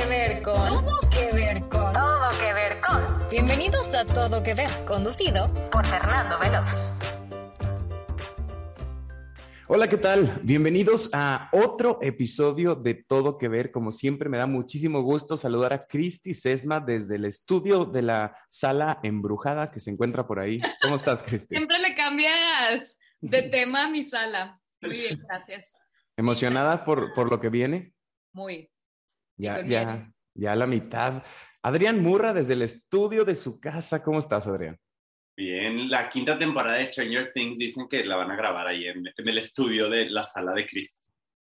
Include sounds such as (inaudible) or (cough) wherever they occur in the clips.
que ver con. Todo que ver con. Todo que ver con. Bienvenidos a Todo que ver, conducido por Fernando Veloz. Hola, ¿qué tal? Bienvenidos a otro episodio de Todo que Ver. Como siempre, me da muchísimo gusto saludar a Cristi Sesma desde el estudio de la sala embrujada que se encuentra por ahí. ¿Cómo estás, Cristi? Siempre le cambias de tema a mi sala. Muy bien, gracias. ¿Emocionada por, por lo que viene? Muy. Ya, ya, ya a la mitad. Adrián Murra desde el estudio de su casa. ¿Cómo estás, Adrián? Bien, la quinta temporada de Stranger Things dicen que la van a grabar ahí en, el estudio de la sala de Cristo.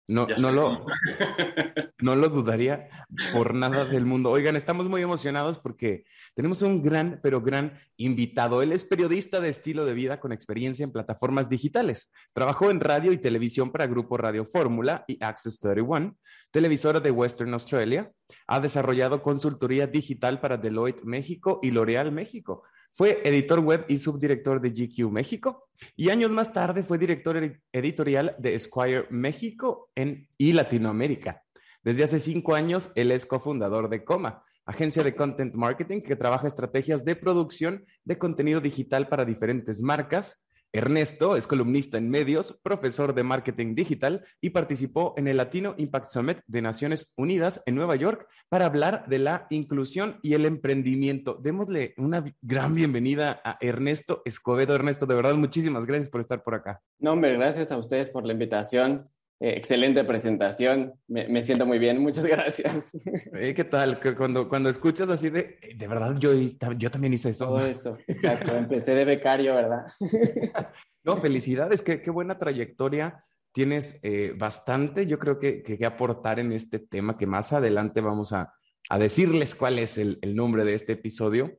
No, no lo, (laughs) no lo dudaría por nada del mundo. Oigan, estamos muy emocionados porque tenemos un gran, pero gran invitado. Él es periodista de estilo de vida con experiencia en plataformas digitales. Trabajó en radio y televisión para Grupo Radio Fórmula y Access 31, televisora de Western Australia. Ha desarrollado consultoría digital para Deloitte México y L'Oreal México. Fue editor web y subdirector de GQ México y años más tarde fue director editorial de Esquire México en, y Latinoamérica. Desde hace cinco años, él es cofundador de Coma, agencia de content marketing que trabaja estrategias de producción de contenido digital para diferentes marcas, Ernesto es columnista en medios, profesor de marketing digital y participó en el Latino Impact Summit de Naciones Unidas en Nueva York para hablar de la inclusión y el emprendimiento. Démosle una gran bienvenida a Ernesto Escobedo. Ernesto, de verdad, muchísimas gracias por estar por acá. No, hombre, gracias a ustedes por la invitación. Eh, excelente presentación, me, siento muy bien, muchas (laughs) gracias. Eh, ¿Qué tal? Cuando, cuando escuchas así de, eh, de verdad, yo, yo también hice eso. Todo eso, exacto, empecé de becario, ¿verdad? (laughs) no, felicidades, qué, qué buena trayectoria. Tienes bastante, yo creo que, que, aportar en este tema, que más adelante vamos a, a decirles cuál es el, el nombre de este episodio.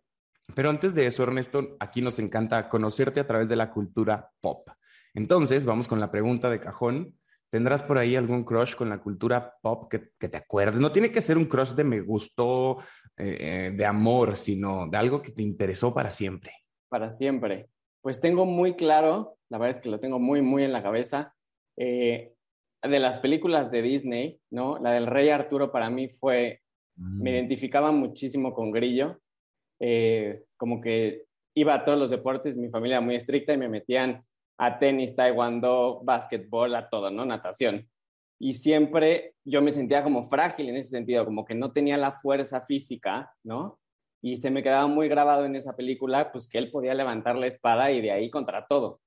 Pero antes de eso, Ernesto, aquí nos encanta conocerte a través de la cultura pop. Entonces, vamos con la pregunta de cajón. ¿Tendrás por ahí algún crush con la cultura pop que, te acuerdes? No tiene que ser un crush de me gustó, eh, eh, de amor, sino de algo que te interesó para siempre. Para siempre. Pues tengo muy claro, la verdad es que lo tengo muy, muy en la cabeza, eh, de las películas de Disney, ¿no? La del Rey Arturo para mí fue, me mm. identificaba muchísimo con Grillo, como que iba a todos los deportes, mi familia muy estricta y me metían a tenis, taekwondo, básquetbol, a todo, ¿no? Natación. Y siempre yo me sentía como frágil en ese sentido, como que no tenía la fuerza física, ¿no? Y se me quedaba muy grabado en esa película, pues que él podía levantar la espada y de ahí contra todo.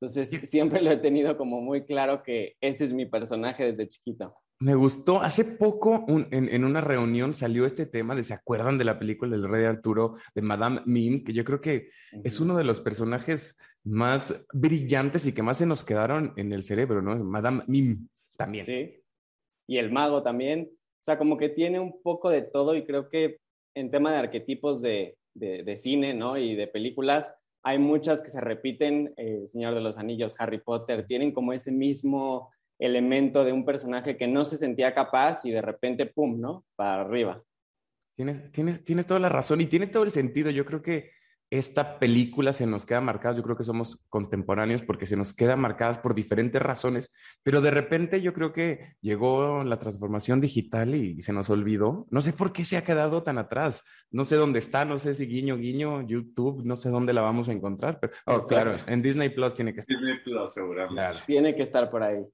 Entonces siempre lo he tenido como muy claro que ese es mi personaje desde chiquito. Me gustó. Hace poco en, una reunión salió este tema de, ¿se acuerdan de la película del Rey Arturo de Madame Mim? Que yo creo que es uno de los personajes más brillantes y que más se nos quedaron en el cerebro, ¿no? Madame Mim también. Sí. Y el mago también. O sea, como que tiene un poco de todo y creo que en tema de arquetipos de, de, cine, ¿no? Y de películas, hay muchas que se repiten. Eh, Señor de los Anillos, Harry Potter, tienen como ese mismo elemento de un personaje que no se sentía capaz y de repente, ¡pum!, ¿no? Para arriba. Tienes, tienes, tienes toda la razón y tiene todo el sentido. Yo creo que esta película se nos queda marcada, yo creo que somos contemporáneos porque se nos queda marcadas por diferentes razones, pero de repente yo creo que llegó la transformación digital y, se nos olvidó. No sé por qué se ha quedado tan atrás. No sé dónde está, no sé si guiño, guiño, YouTube, no sé dónde la vamos a encontrar, pero oh, claro, en Disney Plus tiene que estar. Disney Plus, seguramente. Tiene que estar por ahí.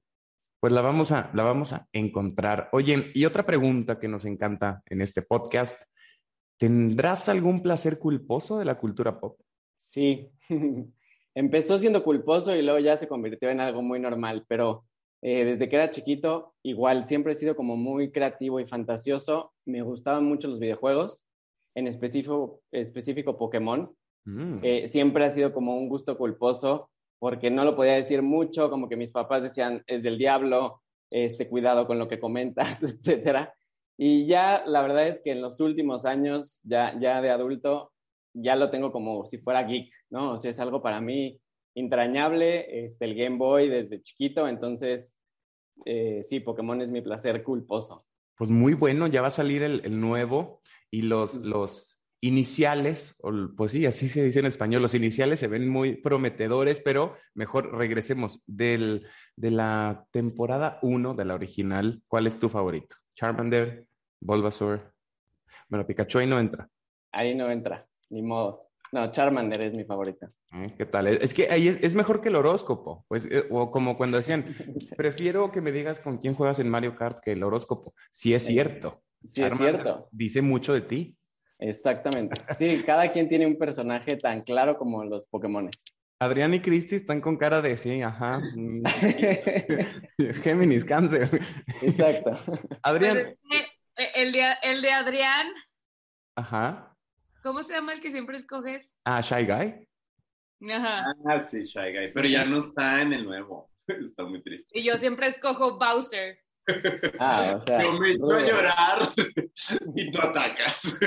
Pues la vamos a, la vamos a encontrar. Oye, y otra pregunta que nos encanta en este podcast. ¿Tendrás algún placer culposo de la cultura pop? Sí, (laughs) empezó siendo culposo y luego ya se convirtió en algo muy normal, pero eh, desde que era chiquito, igual siempre he sido como muy creativo y fantasioso. Me gustaban mucho los videojuegos, en específico, específico Pokémon. Mm. Eh, siempre ha sido como un gusto culposo porque no lo podía decir mucho, como que mis papás decían, es del diablo, este, cuidado con lo que comentas, (laughs) etcétera. Y ya la verdad es que en los últimos años, ya, ya de adulto, ya lo tengo como si fuera geek, ¿no? O sea, es algo para mí entrañable, este, el Game Boy desde chiquito, entonces, eh, sí, Pokémon es mi placer culposo. Pues muy bueno, ya va a salir el, el nuevo y los, los iniciales, pues sí, así se dice en español, los iniciales se ven muy prometedores, pero mejor regresemos del, de la temporada 1 de la original. ¿Cuál es tu favorito? Charmander, Bulbasaur, Bueno, Pikachu ahí no entra. Ahí no entra, ni modo. No, Charmander es mi favorita. ¿Eh? ¿Qué tal? Es que ahí es, es mejor que el horóscopo. Pues, eh, o como cuando decían, (laughs) prefiero que me digas con quién juegas en Mario Kart que el horóscopo. Sí es cierto. Sí, es cierto. Dice mucho de ti. Exactamente. Sí, cada quien tiene un personaje tan claro como los Pokémones. Adrián y Cristi están con cara de sí, ajá. mm, (laughs) Géminis, cáncer. Exacto. Adrián, Pues es que, el, de, el de Adrián, ajá. ¿cómo se llama el que siempre escoges? Ah, Shy Guy. Ajá. Ah, sí, Shy Guy. Pero ya no está en el nuevo. (laughs) Está muy triste. Y yo siempre escojo Bowser. Ah, o (laughs) sea. Yo me echo a rudo. llorar (laughs) y tú atacas.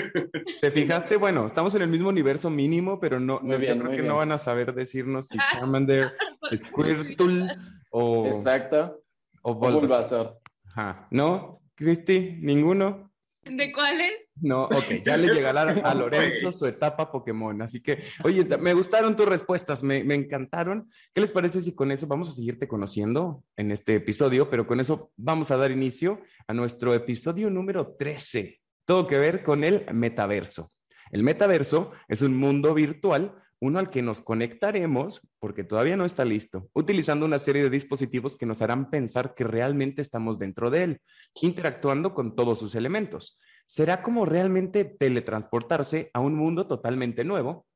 ¿Te fijaste? Bueno, estamos en el mismo universo mínimo, pero no, no- bien, yo creo que bien. no van a saber decirnos si Charmander, Squirtle o, Exacto. o O Bulbasaur. Bulbasaur. Ajá. ¿No? ¿Cristi? ¿Ninguno? ¿De cuáles? No, ok, ya le llegará a Lorenzo su etapa Pokémon. Así que, oye, me gustaron tus respuestas, me, me encantaron. ¿Qué les parece si con eso vamos a seguirte conociendo en este episodio? Pero con eso vamos a dar inicio a nuestro episodio número 13. Todo que ver con el metaverso. El metaverso es un mundo virtual, uno al que nos conectaremos, porque todavía no está listo, utilizando una serie de dispositivos que nos harán pensar que realmente estamos dentro de él, interactuando con todos sus elementos será como realmente teletransportarse a un mundo totalmente nuevo,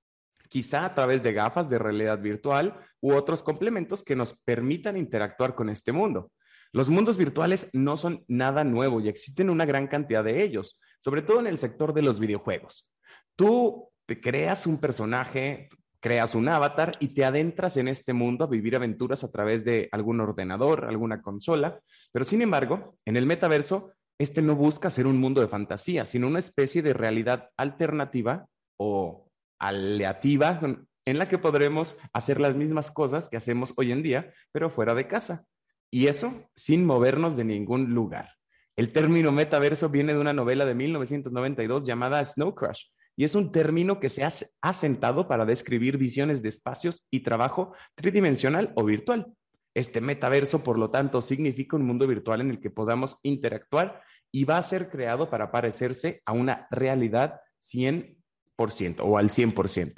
quizá a través de gafas de realidad virtual u otros complementos que nos permitan interactuar con este mundo. Los mundos virtuales no son nada nuevo y existen una gran cantidad de ellos, sobre todo en el sector de los videojuegos. Tú te creas un personaje, creas un avatar y te adentras en este mundo a vivir aventuras a través de algún ordenador, alguna consola, pero sin embargo, en el metaverso este no busca ser un mundo de fantasía, sino una especie de realidad alternativa o aleativa en la que podremos hacer las mismas cosas que hacemos hoy en día, pero fuera de casa. Y eso sin movernos de ningún lugar. El término metaverso viene de una novela de 1992 llamada Snow Crash y es un término que se ha asentado para describir visiones de espacios y trabajo tridimensional o virtual. Este metaverso, por lo tanto, significa un mundo virtual en el que podamos interactuar y va a ser creado para parecerse a una realidad 100% o al 100%.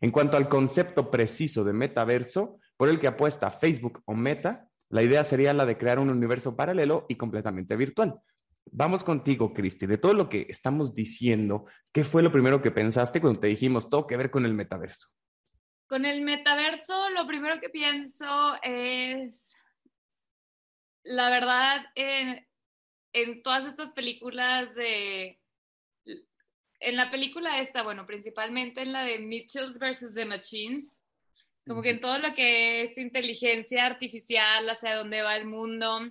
En cuanto al concepto preciso de metaverso, por el que apuesta Facebook o Meta, la idea sería la de crear un universo paralelo y completamente virtual. Vamos contigo, Cristi. De todo lo que estamos diciendo, ¿qué fue lo primero que pensaste cuando te dijimos todo que ver con el metaverso? Con el metaverso, lo primero que pienso es, la verdad, en, en todas estas películas de, en la película esta, bueno, principalmente en la de Mitchells versus The Machines, como que en todo lo que es inteligencia artificial, hacia dónde va el mundo.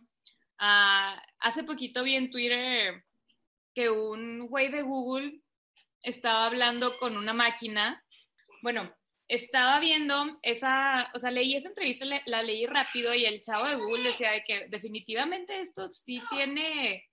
Ah, hace poquito vi en Twitter que un güey de Google estaba hablando con una máquina. Bueno, estaba viendo esa, o sea, leí esa entrevista, la, la leí rápido y el chavo de Google decía de que definitivamente esto sí tiene,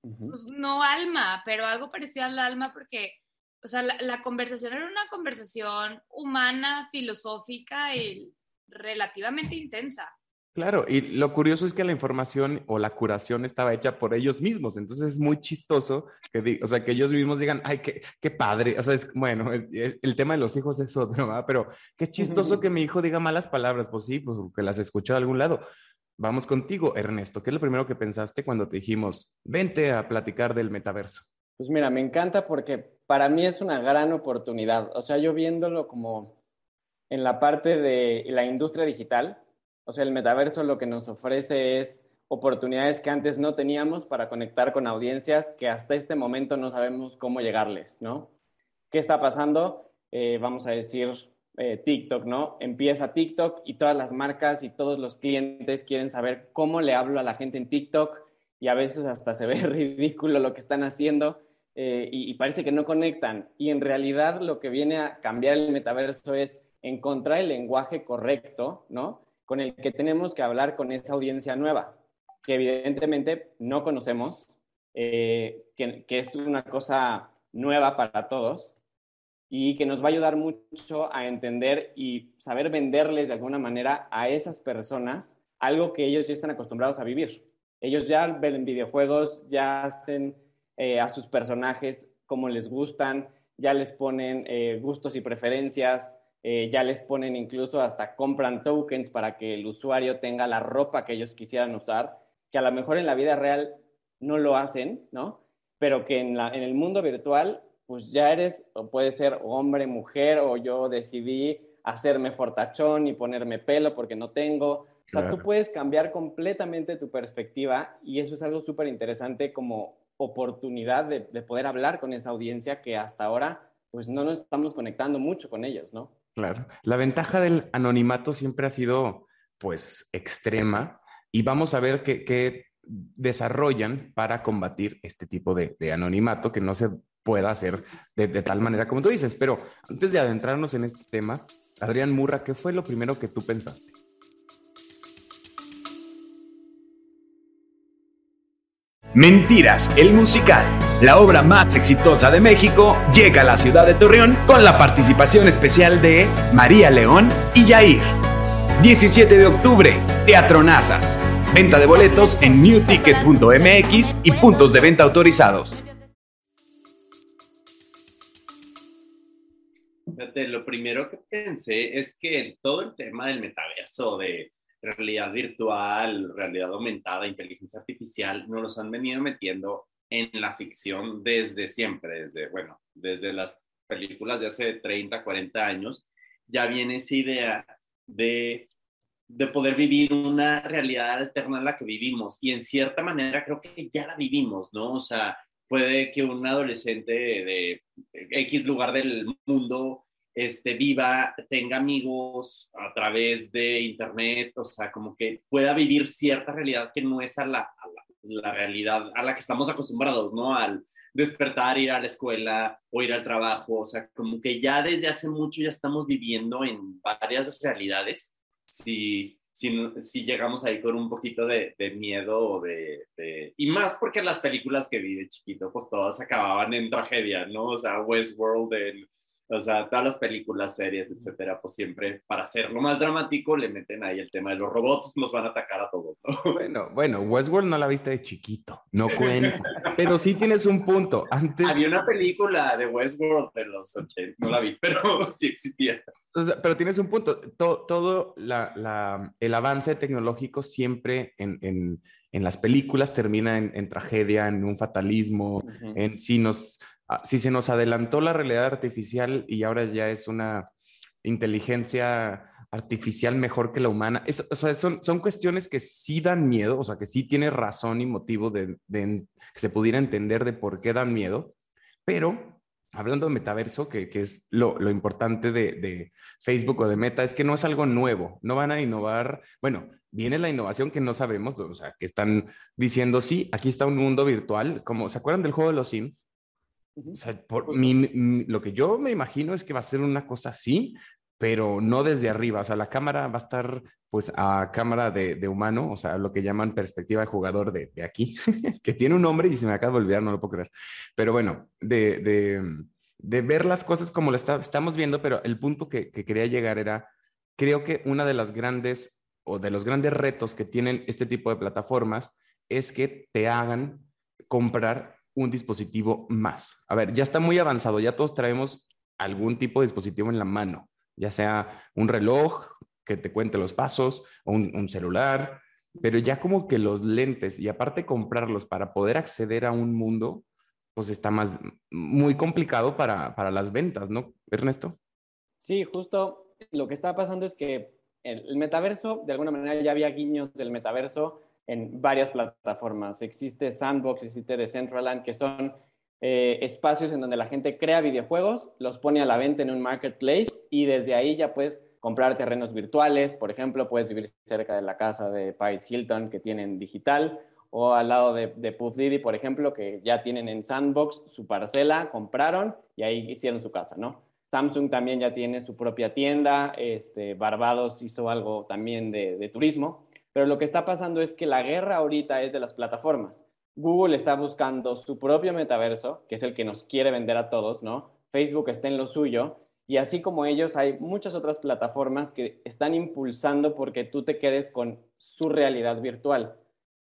pues no alma, pero algo parecido al alma porque, o sea, la, la conversación era una conversación humana, filosófica y relativamente intensa. Claro, y lo curioso es que la información o la curación estaba hecha por ellos mismos, entonces es muy chistoso que, o sea, que ellos mismos digan, ay, qué, qué padre, o sea, es, bueno, es- el tema de los hijos es otro, ¿verdad? Pero qué chistoso que mi hijo diga malas palabras, pues sí, pues que las escuchó de algún lado. Vamos contigo, Ernesto, ¿qué es lo primero que pensaste cuando te dijimos, vente a platicar del metaverso? Pues mira, me encanta porque para mí es una gran oportunidad. O sea, yo viéndolo como en la parte de la industria digital, o sea, el metaverso lo que nos ofrece es oportunidades que antes no teníamos para conectar con audiencias que hasta este momento no sabemos cómo llegarles, ¿no? ¿Qué está pasando? Eh, vamos a decir eh, TikTok, ¿no? Empieza TikTok y todas las marcas y todos los clientes quieren saber cómo le hablo a la gente en TikTok y a veces hasta se (laughs) ve ridículo lo que están haciendo eh, y, y parece que no conectan. Y en realidad lo que viene a cambiar el metaverso es encontrar el lenguaje correcto, ¿no? Con el que tenemos que hablar con esa audiencia nueva, que evidentemente no conocemos, eh, que, que es una cosa nueva para todos y que nos va a ayudar mucho a entender y saber venderles de alguna manera a esas personas algo que ellos ya están acostumbrados a vivir. Ellos ya ven videojuegos, ya hacen eh, a sus personajes cómo les gustan, ya les ponen eh, gustos y preferencias, eh, ya les ponen incluso hasta compran tokens para que el usuario tenga la ropa que ellos quisieran usar, que a lo mejor en la vida real no lo hacen, ¿no? Pero que en, en el mundo virtual, pues ya eres, o puede ser hombre, mujer, o yo decidí hacerme fortachón y ponerme pelo porque no tengo. O sea, tú puedes cambiar completamente tu perspectiva y eso es algo súper interesante como oportunidad de, de, poder hablar con esa audiencia que hasta ahora pues no nos estamos conectando mucho con ellos, ¿no? Claro. La ventaja del anonimato siempre ha sido pues extrema y vamos a ver qué, desarrollan para combatir este tipo de, anonimato que no se pueda hacer de, de, tal manera como tú dices. Pero antes de adentrarnos en este tema, Adrián Murra, ¿qué fue lo primero que tú pensaste? Mentiras, el musical, la obra más exitosa de México, llega a la ciudad de Torreón con la participación especial de María León y Yair. 17 de octubre, Teatro Nazas. Venta de boletos en newticket.mx y puntos de venta autorizados. lo primero que pensé es que todo el tema del metaverso, de realidad virtual, realidad aumentada, inteligencia artificial, nos los han venido metiendo en la ficción desde siempre, desde, bueno, desde las películas de hace 30, 40 años, ya viene esa idea de, de poder vivir una realidad alterna a la que vivimos. Y en cierta manera creo que ya la vivimos, ¿no? O sea, puede que un adolescente de X lugar del mundo este, viva, tenga amigos a través de internet, o sea, como que pueda vivir cierta realidad que no es a la, la, realidad a la que estamos acostumbrados, ¿no? Al despertar, ir a la escuela o ir al trabajo, o sea, como que ya desde hace mucho ya estamos viviendo en varias realidades. Si, si, si llegamos ahí con un poquito de, miedo o de, de, Y más porque las películas que vi de chiquito, pues todas acababan en tragedia, ¿no? O sea, Westworld, en o sea, todas las películas, series, etcétera, pues siempre para hacerlo más dramático le meten ahí el tema de los robots nos van a atacar a todos, ¿no? (laughs) Bueno, bueno, Westworld no la viste de chiquito, no (laughs) cuenta. pero sí tienes un punto. Antes... Había una película de Westworld de los 80, no la vi, (laughs) pero sí existía. pero tienes un punto. Todo, todo la, la, el avance tecnológico siempre en, en, en las películas termina en, en, tragedia, en un fatalismo, en si nos si se nos adelantó la realidad artificial y ahora ya es una inteligencia artificial mejor que la humana, o sea, son, son cuestiones que sí dan miedo, o sea, que sí tiene razón y motivo de, que se pudiera entender de por qué dan miedo, pero hablando de metaverso, que, que es lo, lo importante de, de, Facebook o de Meta, es que no es algo nuevo, no van a innovar, bueno, viene la innovación que no sabemos, o sea, que están diciendo, sí, aquí está un mundo virtual, como, ¿se acuerdan del juego de los Sims? O sea, por mi, lo que yo me imagino es que va a ser una cosa así, pero no desde arriba. O sea, la cámara va a estar pues a cámara de, de humano, o sea, lo que llaman perspectiva de jugador de, de aquí, (laughs) que tiene un nombre y se me acaba de olvidar, no lo puedo creer. Pero bueno, de, de, de ver las cosas como lo está, estamos viendo, pero el punto que, que quería llegar era, creo que una de las grandes o de los grandes retos que tienen este tipo de plataformas es que te hagan comprar un dispositivo más. A ver, ya está muy avanzado, ya todos traemos algún tipo de dispositivo en la mano, ya sea un reloj que te cuente los pasos o un, celular, pero ya como que los lentes y aparte comprarlos para poder acceder a un mundo, pues está más, muy complicado para, para las ventas, ¿no, Ernesto? Sí, justo lo que está pasando es que el metaverso, de alguna manera ya había guiños del metaverso en varias plataformas. Existe Sandbox, existe Decentraland, que son eh, espacios en donde la gente crea videojuegos, los pone a la venta en un marketplace y desde ahí ya puedes comprar terrenos virtuales. Por ejemplo, puedes vivir cerca de la casa de Paris Hilton que tienen digital o al lado de, de Puff Diddy, por ejemplo, que ya tienen en Sandbox su parcela, compraron y ahí hicieron su casa, ¿no? Samsung también ya tiene su propia tienda, este, Barbados hizo algo también de, de turismo. Pero lo que está pasando es que la guerra ahorita es de las plataformas. Google está buscando su propio metaverso, que es el que nos quiere vender a todos, ¿no? Facebook está en lo suyo. Y así como ellos, hay muchas otras plataformas que están impulsando porque tú te quedes con su realidad virtual.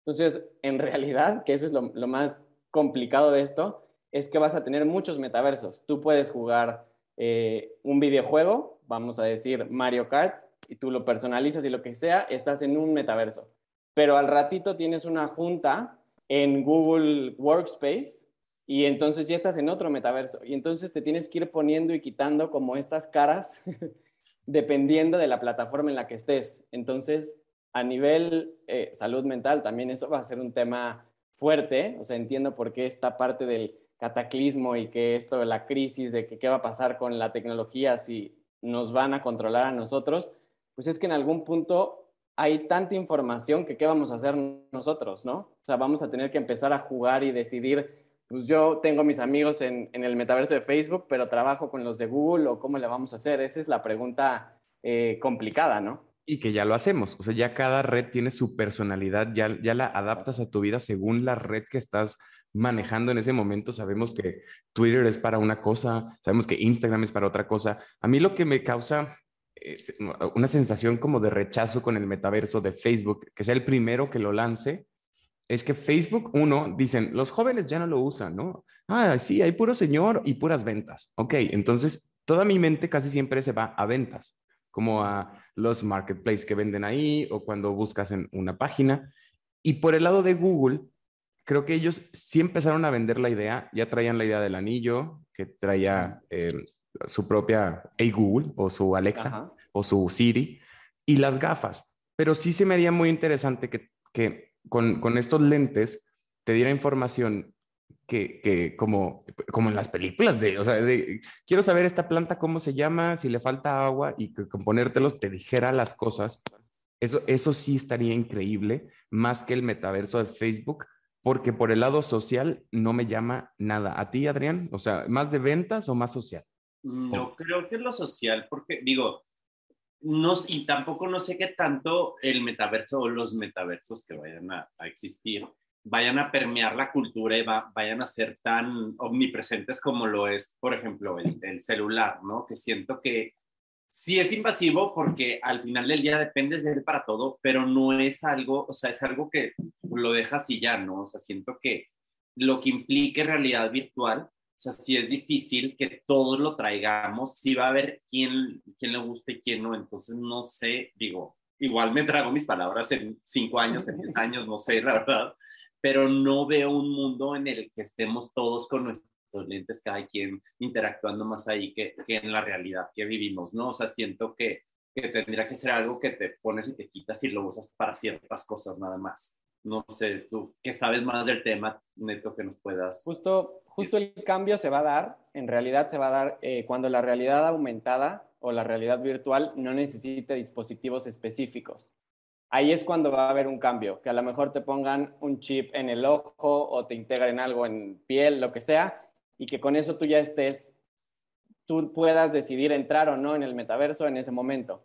Entonces, en realidad, que eso es lo, más complicado de esto, es que vas a tener muchos metaversos. Tú puedes jugar eh, un videojuego, vamos a decir Mario Kart, y tú lo personalizas y lo que sea, estás en un metaverso. Pero al ratito tienes una junta en Google Workspace y entonces ya estás en otro metaverso. Y entonces te tienes que ir poniendo y quitando como estas caras (laughs) dependiendo de la plataforma en la que estés. Entonces, a nivel eh, salud mental, también eso va a ser un tema fuerte. O sea, entiendo por qué esta parte del cataclismo y que esto, la crisis de que qué va a pasar con la tecnología si nos van a controlar a nosotros, pues es que en algún punto hay tanta información que qué vamos a hacer nosotros, ¿no? O sea, vamos a tener que empezar a jugar y decidir pues yo tengo mis amigos en, el metaverso de Facebook, pero trabajo con los de Google o cómo le vamos a hacer. Esa es la pregunta eh, complicada, ¿no? Y que ya lo hacemos, o sea, ya cada red tiene su personalidad, ya, ya la adaptas a tu vida según la red que estás manejando en ese momento. Sabemos que Twitter es para una cosa, sabemos que Instagram es para otra cosa. A mí lo que me causa una sensación como de rechazo con el metaverso de Facebook, que sea el primero que lo lance, es que Facebook, uno, dicen, los jóvenes ya no lo usan, ¿no? Ah, sí, hay puro señor y puras ventas. Ok, entonces toda mi mente casi siempre se va a ventas, como a los marketplaces que venden ahí o cuando buscas en una página. Y por el lado de Google, creo que ellos sí empezaron a vender la idea, ya traían la idea del anillo, que traía eh, su propia Hey Google o su Alexa o su Siri, y las gafas. Pero sí se me haría muy interesante que, que con, estos lentes te diera información que, como, como en las películas de, o sea, de, quiero saber esta planta cómo se llama, si le falta agua y que con ponértelos te dijera las cosas. Eso, eso sí estaría increíble, más que el metaverso de Facebook, porque por el lado social no me llama nada. ¿A ti, Adrián? O sea, ¿más de ventas o más social? No creo que es lo social, porque digo, no, y tampoco no sé qué tanto el metaverso o los metaversos que vayan a, existir vayan a permear la cultura y vayan a ser tan omnipresentes como lo es, por ejemplo, el, el, celular, ¿no? Que siento que sí es invasivo porque al final del día dependes de él para todo, pero no es algo, o sea, es algo que lo dejas y ya, ¿no? O sea, siento que lo que implique realidad virtual sea, si es difícil que todos lo traigamos, si va a haber quién, quién le gusta y quién no. Entonces, no sé, digo, igual me trago mis palabras en cinco años, en diez años, no sé, la verdad, pero no veo un mundo en el que estemos todos con nuestros lentes, cada quien interactuando más ahí que, que en la realidad que vivimos, ¿no? O sea, siento que, que tendría que ser algo que te pones y te quitas y lo usas para ciertas cosas nada más. No sé, tú que sabes más del tema, Neto, que nos puedas. Justo, justo el cambio se va a dar, en realidad se va a dar eh, cuando la realidad aumentada o la realidad virtual no necesite dispositivos específicos. Ahí es cuando va a haber un cambio, que a lo mejor te pongan un chip en el ojo o te integren algo en piel, lo que sea, y que con eso tú ya estés, tú puedas decidir entrar o no en el metaverso en ese momento.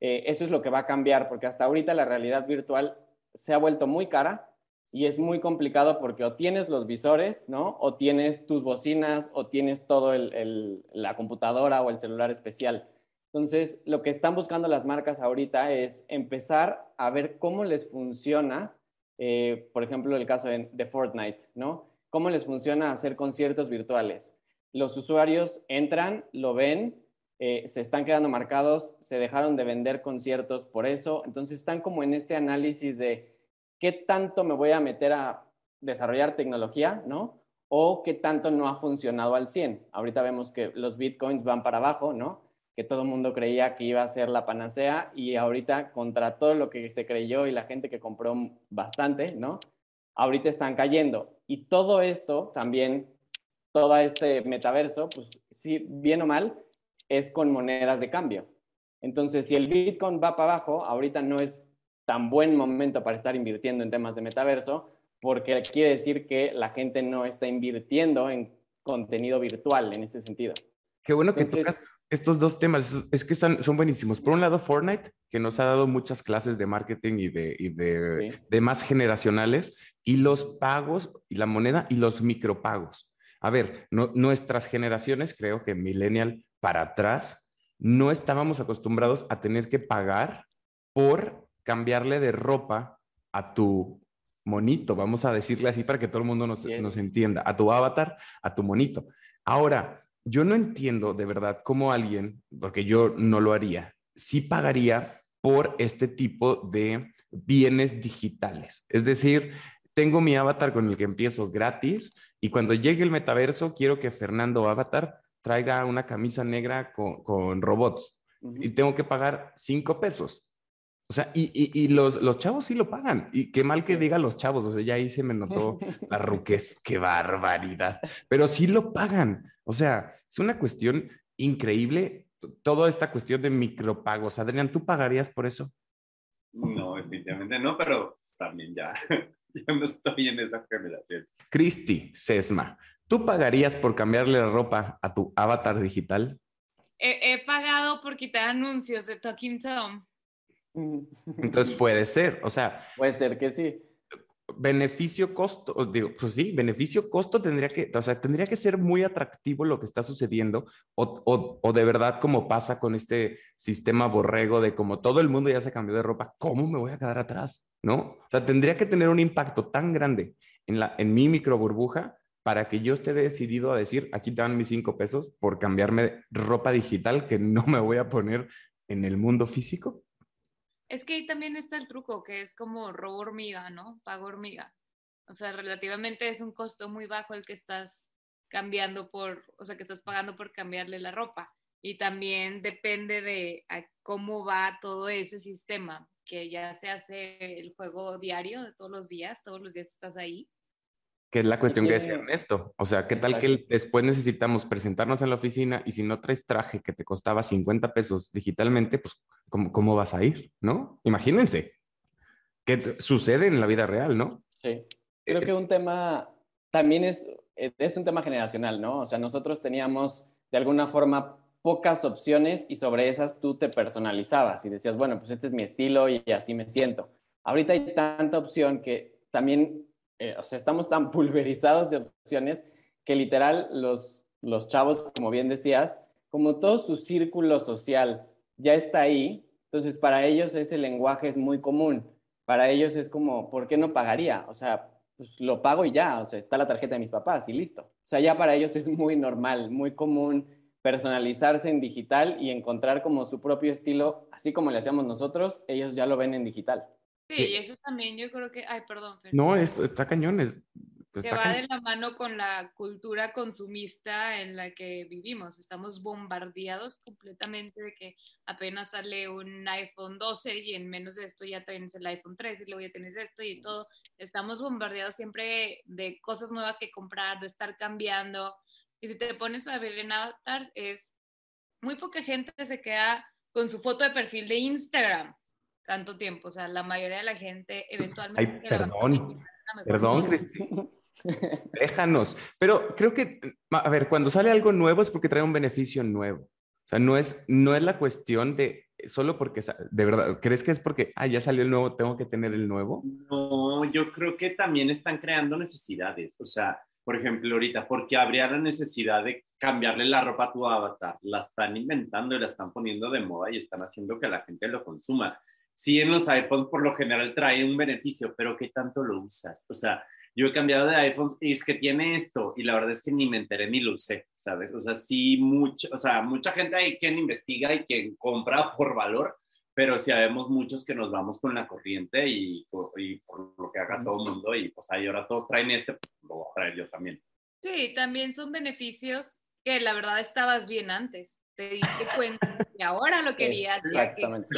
Eh, eso es lo que va a cambiar, porque hasta ahorita la realidad virtual se ha vuelto muy cara y es muy complicado porque o tienes los visores, ¿no? O tienes tus bocinas o tienes todo el, la computadora o el celular especial. Entonces, lo que están buscando las marcas ahorita es empezar a ver cómo les funciona, eh, por ejemplo, el caso de, de, Fortnite, ¿no? Cómo les funciona hacer conciertos virtuales. Los usuarios entran, lo ven, eh, se están quedando marcados, se dejaron de vender conciertos por eso. Entonces están como en este análisis de qué tanto me voy a meter a desarrollar tecnología, ¿no? O qué tanto no ha funcionado al 100. Ahorita vemos que los bitcoins van para abajo, ¿no? Que todo el mundo creía que iba a ser la panacea y ahorita contra todo lo que se creyó y la gente que compró bastante, ¿no? Ahorita están cayendo. Y todo esto también, todo este metaverso, pues sí, bien o mal, es con monedas de cambio. Entonces, si el Bitcoin va para abajo, ahorita no es tan buen momento para estar invirtiendo en temas de metaverso, porque quiere decir que la gente no está invirtiendo en contenido virtual en ese sentido. Qué bueno que tocas estos dos temas, es que son, son, buenísimos. Por un lado, Fortnite, que nos ha dado muchas clases de marketing y de, y de, de más generacionales, y los pagos y la moneda y los micropagos. A ver, no, nuestras generaciones, creo que millennial para atrás, no estábamos acostumbrados a tener que pagar por cambiarle de ropa a tu monito, vamos a decirle así para que todo el mundo nos, nos entienda, a tu avatar, a tu monito. Ahora, yo no entiendo de verdad cómo alguien, porque yo no lo haría, sí pagaría por este tipo de bienes digitales. Es decir, tengo mi avatar con el que empiezo gratis y cuando llegue el metaverso quiero que Fernando Avatar traiga una camisa negra con, robots y tengo que pagar cinco pesos. O sea, y, y, los, los, chavos sí lo pagan. Y qué mal que diga los chavos. O sea, ya ahí se me notó (laughs) la ruquez. Qué barbaridad. Pero sí lo pagan. O sea, es una cuestión increíble. Toda esta cuestión de micropagos. Adrián, ¿tú pagarías por eso? No, definitivamente no, pero también ya, (laughs) ya no estoy en esa generación. Cristi, Sesma, ¿tú pagarías por cambiarle la ropa a tu avatar digital? He, pagado por quitar anuncios de Talking Tom. Entonces (laughs) puede ser, o sea. Puede ser que sí. Beneficio costo, digo, pues sí, beneficio costo tendría que, o sea, tendría que ser muy atractivo lo que está sucediendo, o, o, o, de verdad como pasa con este sistema borrego de como todo el mundo ya se cambió de ropa, ¿cómo me voy a quedar atrás? ¿No? O sea, tendría que tener un impacto tan grande en, la, en mi micro burbuja para que yo esté decidido a decir, aquí te dan mis cinco pesos por cambiarme ropa digital que no me voy a poner en el mundo físico. Es que ahí también está el truco, que es como robo hormiga, ¿no? Pago hormiga. O sea, relativamente es un costo muy bajo el que estás cambiando por, o sea, que estás pagando por cambiarle la ropa. Y también depende de cómo va todo ese sistema, que ya se hace el juego diario de todos los días, todos los días estás ahí que es la cuestión que decía Ernesto. O sea, ¿qué tal que después necesitamos presentarnos en la oficina y si no traes traje que te costaba 50 pesos digitalmente, pues ¿cómo, cómo vas a ir? ¿No? Imagínense. ¿Qué sucede en la vida real, no? Sí. Creo que un tema también es, es un tema generacional, ¿no? O sea, nosotros teníamos de alguna forma pocas opciones y sobre esas tú te personalizabas y decías, bueno, pues este es mi estilo y así me siento. Ahorita hay tanta opción que también eh, o sea, estamos tan (laughs) pulverizados de opciones que literal los, los chavos, como bien decías, como todo su círculo social ya está ahí, entonces para ellos ese lenguaje es muy común. Para ellos es como, ¿por qué no pagaría? O sea, pues lo pago y ya, o sea, está la tarjeta de mis papás y listo. O sea, ya para ellos es muy normal, muy común personalizarse en digital y encontrar como su propio estilo, así como le hacíamos nosotros, ellos ya lo ven en digital. Sí, y eso también yo creo que, ay, perdón. No, está cañón. que va de la mano con la cultura consumista en la que vivimos. Estamos bombardeados completamente de que apenas sale un iPhone 12 y en menos de esto ya tienes el iPhone 3 y luego ya tienes esto y todo. Estamos bombardeados siempre de cosas nuevas que comprar, de estar cambiando. Y si te pones a ver en avatars, es muy poca gente se queda con su foto de perfil de Instagram tanto tiempo. O sea, la mayoría de la gente eventualmente... Ay, perdón, perdón, Cristina. Déjanos. Pero creo que, a ver, cuando sale algo nuevo es porque trae un beneficio nuevo. O sea, no es, no es la cuestión de solo porque, de verdad, ¿crees que es porque, ah, ya salió el nuevo, tengo que tener el nuevo? No, yo creo que también están creando necesidades. O sea, por ejemplo, ahorita, porque habría la necesidad de cambiarle la ropa a tu avatar? La están inventando y la están poniendo de moda y están haciendo que la gente lo consuma sí en los iPhones por lo general trae un beneficio, pero ¿qué tanto lo usas? O sea, yo he cambiado de iPhones y es que tiene esto y la verdad es que ni me enteré ni lo usé, ¿sabes? O sea, sí, mucho, o sea, mucha gente hay quien investiga y quien compra por valor, pero sí sabemos muchos que nos vamos con la corriente y, y por lo que haga todo el mundo y pues ahí ahora todos traen este, pues, lo voy a traer yo también. Sí, también son beneficios que la verdad estabas bien antes, te diste cuenta y ahora lo querías. Exactamente.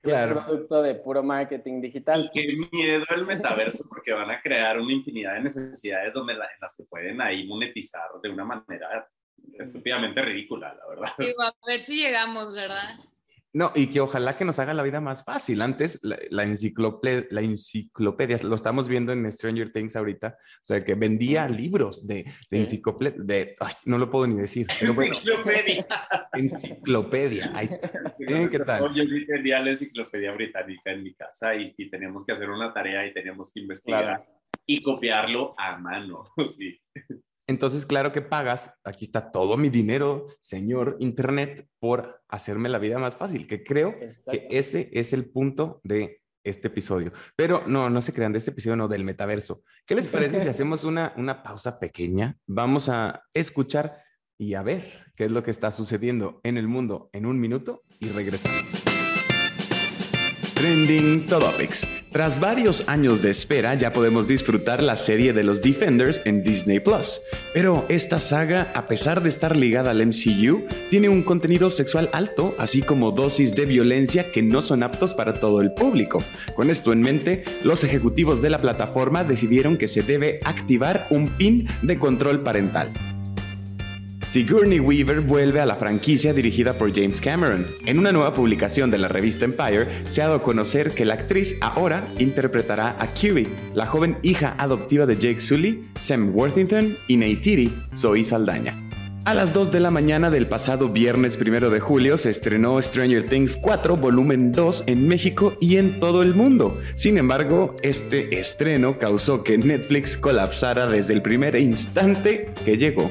Claro. producto de puro marketing digital. qué miedo el metaverso, porque van a crear una infinidad de necesidades donde en las que pueden ahí monetizar de una manera estúpidamente ridícula, la verdad. a ver si llegamos, ¿verdad? No, y que ojalá que nos haga la vida más fácil. Antes, la, enciclopedia, la enciclopedia, lo estamos viendo en Stranger Things ahorita, o sea, que vendía libros de, de enciclopedia, de, no lo puedo ni decir. enciclopedia. (laughs) enciclopedia. Ahí ¿Qué tal? Yo tenía la enciclopedia británica en mi casa y, teníamos que hacer una tarea y teníamos que investigar y copiarlo a mano. (laughs) Sí. Entonces, claro que pagas, aquí está todo mi dinero, señor Internet, por hacerme la vida más fácil, que creo que ese es el punto de este episodio. Pero no, no se crean de este episodio, no, del metaverso. ¿Qué les parece si (laughs) hacemos una, una pausa pequeña? Vamos a escuchar y a ver qué es lo que está sucediendo en el mundo en un minuto y regresamos. Trending Topics. Tras varios años de espera ya podemos disfrutar la serie de los Defenders en Disney Plus. Pero esta saga, a pesar de estar ligada al MCU, tiene un contenido sexual alto, así como dosis de violencia que no son aptos para todo el público. Con esto en mente, los ejecutivos de la plataforma decidieron que se debe activar un pin de control parental. Sigourney Weaver vuelve a la franquicia dirigida por James Cameron. En una nueva publicación de la revista Empire, se ha dado a conocer que la actriz ahora interpretará a Curie, la joven hija adoptiva de Jake Sully, Sam Worthington y Neytiri, Zoe Saldaña. A las 2 de la mañana del pasado viernes 1 de julio se estrenó Stranger Things 4 volumen 2 en México y en todo el mundo. Sin embargo, este estreno causó que Netflix colapsara desde el primer instante que llegó.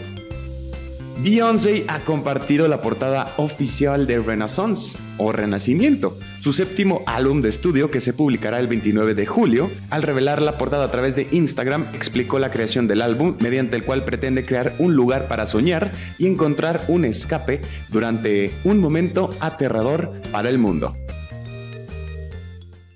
Beyoncé ha compartido la portada oficial de Renaissance o Renacimiento, su séptimo álbum de estudio que se publicará el 29 de julio. Al revelar la portada a través de Instagram, explicó la creación del álbum mediante el cual pretende crear un lugar para soñar y encontrar un escape durante un momento aterrador para el mundo.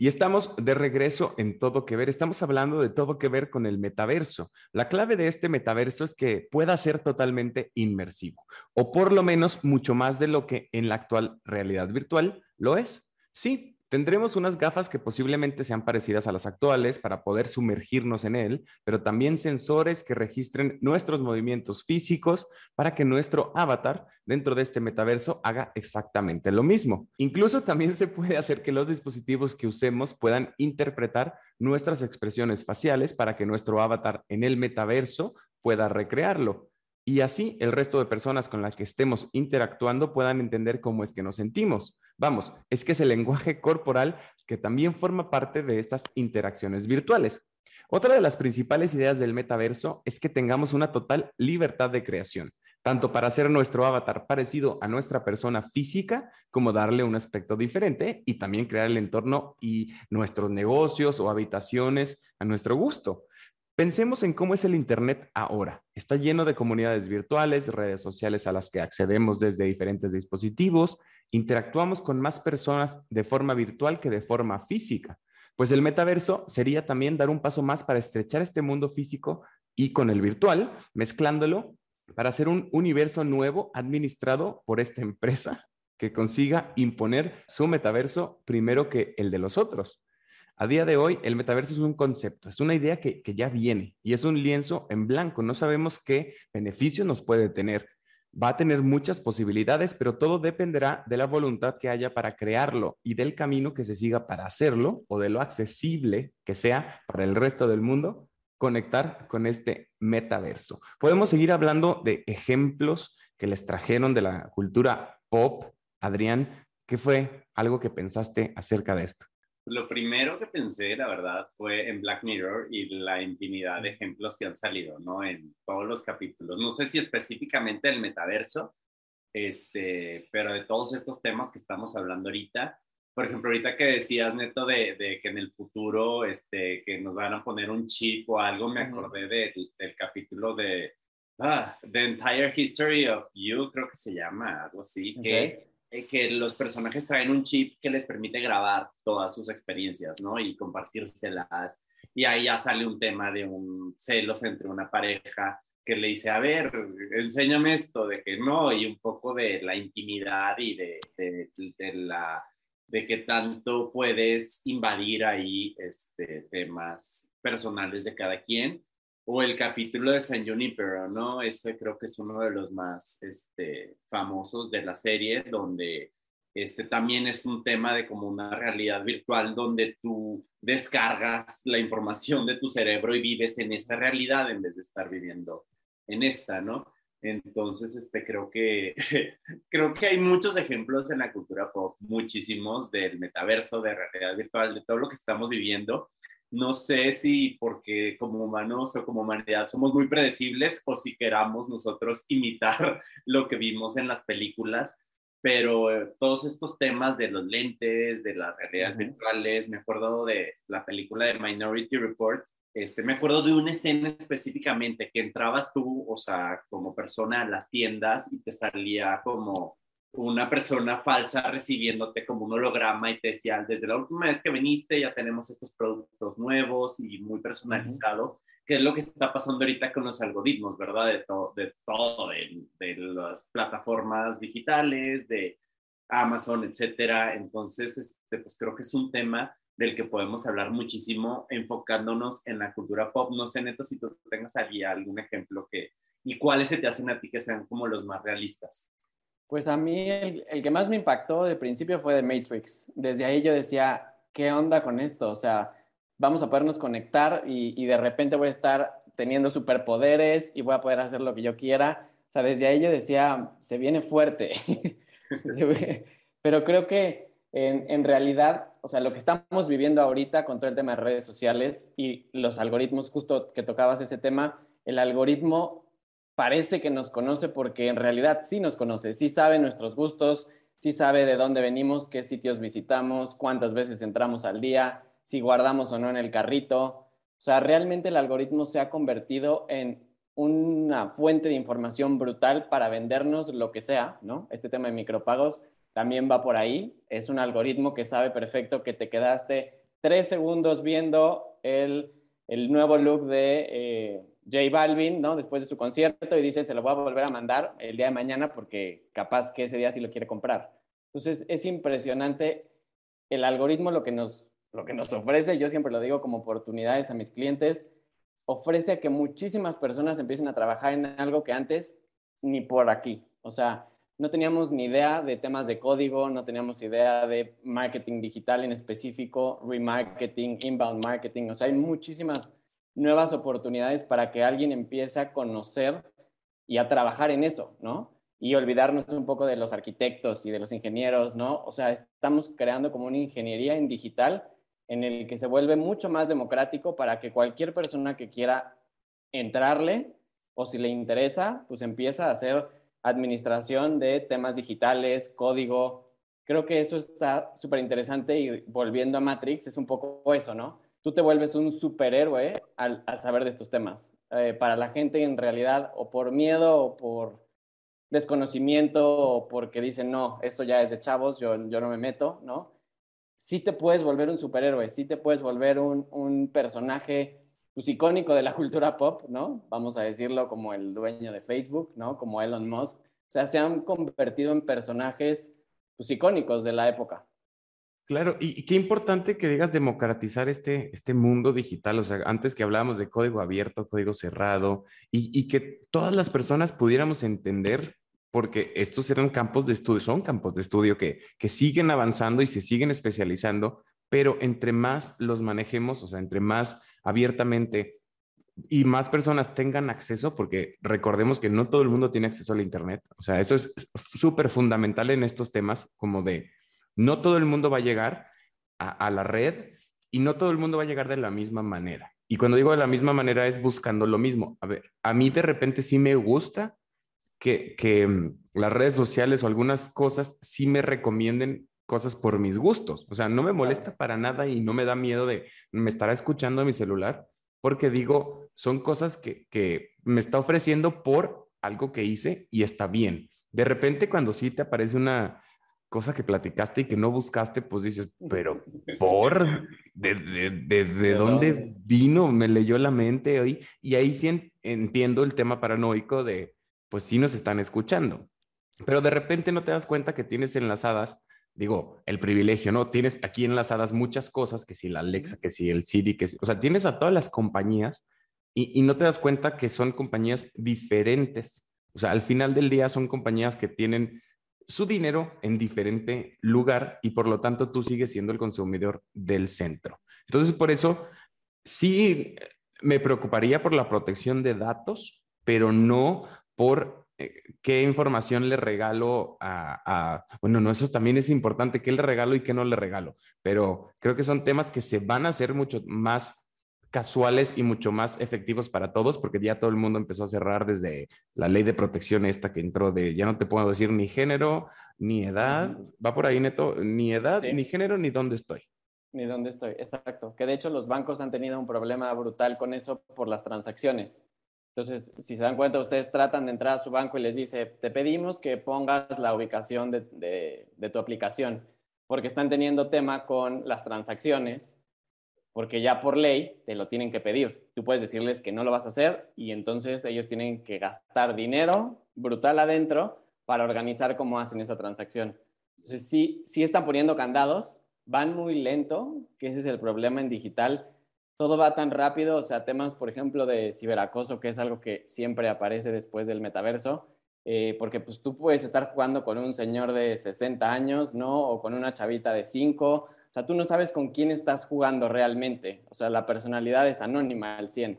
Y estamos de regreso en Todo que Ver. Estamos hablando de todo que ver con el metaverso. La clave de este metaverso es que pueda ser totalmente inmersivo, o por lo menos mucho más de lo que en la actual realidad virtual lo es. Sí, Tendremos unas gafas que posiblemente sean parecidas a las actuales para poder sumergirnos en él, pero también sensores que registren nuestros movimientos físicos para que nuestro avatar dentro de este metaverso haga exactamente lo mismo. Incluso también se puede hacer que los dispositivos que usemos puedan interpretar nuestras expresiones faciales para que nuestro avatar en el metaverso pueda recrearlo y así el resto de personas con las que estemos interactuando puedan entender cómo es que nos sentimos. Vamos, es que es el lenguaje corporal que también forma parte de estas interacciones virtuales. Otra de las principales ideas del metaverso es que tengamos una total libertad de creación, tanto para hacer nuestro avatar parecido a nuestra persona física, como darle un aspecto diferente y también crear el entorno y nuestros negocios o habitaciones a nuestro gusto. Pensemos en cómo es el Internet ahora. Está lleno de comunidades virtuales, redes sociales a las que accedemos desde diferentes dispositivos, interactuamos con más personas de forma virtual que de forma física. Pues el metaverso sería también dar un paso más para estrechar este mundo físico y con el virtual, mezclándolo para hacer un universo nuevo administrado por esta empresa (laughs) que consiga imponer su metaverso primero que el de los otros. A día de hoy, el metaverso es un concepto, es una idea que, ya viene y es un lienzo en blanco. No sabemos qué beneficio nos puede tener. Va a tener muchas posibilidades, pero todo dependerá de la voluntad que haya para crearlo y del camino que se siga para hacerlo o de lo accesible que sea para el resto del mundo conectar con este metaverso. Podemos seguir hablando de ejemplos que les trajeron de la cultura pop. Adrián, ¿qué fue algo que pensaste acerca de esto? Lo primero que pensé, la verdad, fue en Black Mirror y la infinidad de ejemplos que han salido, ¿no? En todos los capítulos. No sé si específicamente el metaverso, este, pero de todos estos temas que estamos hablando ahorita. Por ejemplo, ahorita que decías, Neto, de, de que en el futuro, este, que nos van a poner un chip o algo, me acordé del capítulo de ah, The Entire History of You, creo que se llama, algo así, que eh, que los personajes traen un chip que les permite grabar todas sus experiencias, ¿no? Y compartírselas. Y ahí ya sale un tema de un celos entre una pareja que le dice, a ver, enséñame esto, de que no, y un poco de la intimidad y de, de, la de qué tanto puedes invadir ahí este, temas personales de cada quien o el capítulo de San Junipero, ¿no? Ese creo que es uno de los más este, famosos de la serie, donde este también es un tema de como una realidad virtual donde tú descargas la información de tu cerebro y vives en esa realidad en vez de estar viviendo en esta, ¿no? Entonces, este, creo que, (laughs) creo que hay muchos ejemplos en la cultura pop, muchísimos del metaverso, de realidad virtual, de todo lo que estamos viviendo no sé si porque como humanos o como humanidad somos muy predecibles o si queramos nosotros imitar (laughs) lo que vimos en las películas, pero eh, todos estos temas de los lentes, de las realidades virtuales, me acuerdo de la película de Minority Report, este, me acuerdo de una escena específicamente que entrabas tú, o sea, como persona a las tiendas y te salía como una persona falsa recibiéndote como un holograma y te decía, desde la última vez que viniste ya tenemos estos productos nuevos y muy personalizado, que es lo que está pasando ahorita con los algoritmos, ¿verdad? De, de todo, de, de, las plataformas digitales, de Amazon, etcétera. Entonces, este, pues creo que es un tema del que podemos hablar muchísimo enfocándonos en la cultura pop. No sé, Neto, si tú tengas ahí algún ejemplo que, y cuáles se te hacen a ti que sean como los más realistas. Pues a mí el, que más me impactó de principio fue The Matrix. Desde ahí yo decía, ¿qué onda con esto? O sea, vamos a podernos conectar y, y, de repente voy a estar teniendo superpoderes y voy a poder hacer lo que yo quiera. O sea, desde ahí yo decía, se viene fuerte. (laughs) Pero creo que en, en, realidad, o sea, lo que estamos viviendo ahorita con todo el tema de redes sociales y los algoritmos, justo que tocabas ese tema, el algoritmo parece que nos conoce porque en realidad sí nos conoce, sí sabe nuestros gustos, sí sabe de dónde venimos, qué sitios visitamos, cuántas veces entramos al día, si guardamos o no en el carrito. O sea, realmente el algoritmo se ha convertido en una fuente de información brutal para vendernos lo que sea, ¿no? Este tema de micropagos también va por ahí. Es un algoritmo que sabe perfecto que te quedaste tres segundos viendo el, el nuevo look de eh, J Balvin, ¿no? Después de su concierto y dicen, se lo voy a volver a mandar el día de mañana porque capaz que ese día sí lo quiere comprar. Entonces, es impresionante el algoritmo lo que nos, lo que nos (laughs) ofrece, yo siempre lo digo como oportunidades a mis clientes, ofrece a que muchísimas personas empiecen a trabajar en algo que antes ni por aquí. O sea, no teníamos ni idea de temas de código, no teníamos idea de marketing digital en específico, remarketing, inbound marketing. O sea, hay muchísimas nuevas oportunidades para que alguien empiece a conocer y a trabajar en eso, ¿no? Y olvidarnos un poco de los arquitectos y de los ingenieros, ¿no? O sea, estamos creando como una ingeniería en digital en el que se vuelve mucho más democrático para que cualquier persona que quiera entrarle o si le interesa, pues empieza a hacer administración de temas digitales, código. Creo que eso está súper interesante y volviendo a Matrix es un poco eso, ¿no? Tú te vuelves un superhéroe al, saber de estos temas. Eh, para la gente en realidad, o por miedo, o por desconocimiento, o porque dicen, no, esto ya es de chavos, yo, yo no me meto, ¿no? Sí te puedes volver un superhéroe, sí te puedes volver un, un personaje pues, icónico de la (laughs) cultura pop, ¿no? Vamos a decirlo como el dueño de Facebook, ¿no? Como Elon Musk. O sea, se han convertido en personajes pues, icónicos de la época. Claro, y, qué importante que digas democratizar este, este mundo digital, o sea, antes que hablábamos de código abierto, código cerrado, y, que todas las personas pudiéramos entender, porque estos eran campos de estudio, son campos de estudio que, que siguen avanzando y se siguen especializando, pero entre más los manejemos, o sea, entre más abiertamente y más personas tengan acceso, porque recordemos que no todo el mundo tiene acceso al Internet, o sea, eso es súper fundamental en estos temas como de no todo el mundo va a llegar a, la red y no todo el mundo va a llegar de la misma manera. Y cuando digo de la misma manera es buscando lo mismo. A ver, a mí de repente sí me gusta que, que mm, las redes sociales o algunas cosas sí me recomienden cosas por mis gustos. O sea, no me molesta para nada y no me da miedo de, me estará escuchando mi celular, porque digo, son cosas que, que me está ofreciendo por algo que hice y está bien. De repente cuando sí te aparece una, cosa que platicaste y que no buscaste, pues dices, pero (laughs) por, ¿de, de, de, dónde vino? Me leyó la mente hoy. Y ahí sí entiendo el tema paranoico de, pues sí nos están escuchando. Pero de repente no te das cuenta que tienes enlazadas, digo, el privilegio, ¿no? Tienes aquí enlazadas muchas cosas, que si la Alexa, que si el Siri, que si, o sea, tienes a todas las compañías y, y no te das cuenta que son compañías diferentes. O sea, al final del día son compañías que tienen su dinero en diferente lugar y por lo tanto tú sigues siendo el consumidor del centro. Entonces, por eso sí me preocuparía por la protección de datos, pero no por eh, qué información le regalo a, bueno, no, eso también es importante, qué le regalo y qué no le regalo, pero creo que son temas que se van a hacer mucho más casuales y mucho más efectivos para todos, porque ya todo el mundo empezó a cerrar desde la ley de protección esta que entró de, ya no te puedo decir ni género, ni edad, va por ahí neto, ni edad, Sí. ni género, ni dónde estoy. Ni dónde estoy, exacto. Que de hecho los bancos han tenido un problema brutal con eso por las transacciones. Entonces, si se dan cuenta, ustedes tratan de entrar a su banco y les dice, te pedimos que pongas la ubicación de, de- de tu aplicación, porque están teniendo tema con las transacciones, porque ya por ley te lo tienen que pedir. Tú puedes decirles que no lo vas a hacer y entonces ellos tienen que gastar dinero brutal adentro para organizar cómo hacen esa transacción. Entonces, sí, sí están poniendo candados, van muy lento, que ese es el problema en digital. Todo va tan rápido, o sea, temas, por ejemplo, de ciberacoso, que es algo que siempre aparece después del metaverso, eh, porque pues tú puedes estar jugando con un señor de 60 años, ¿no? O con una chavita de 5, o sea, tú no sabes con quién estás jugando realmente, o sea, la personalidad es anónima al 100.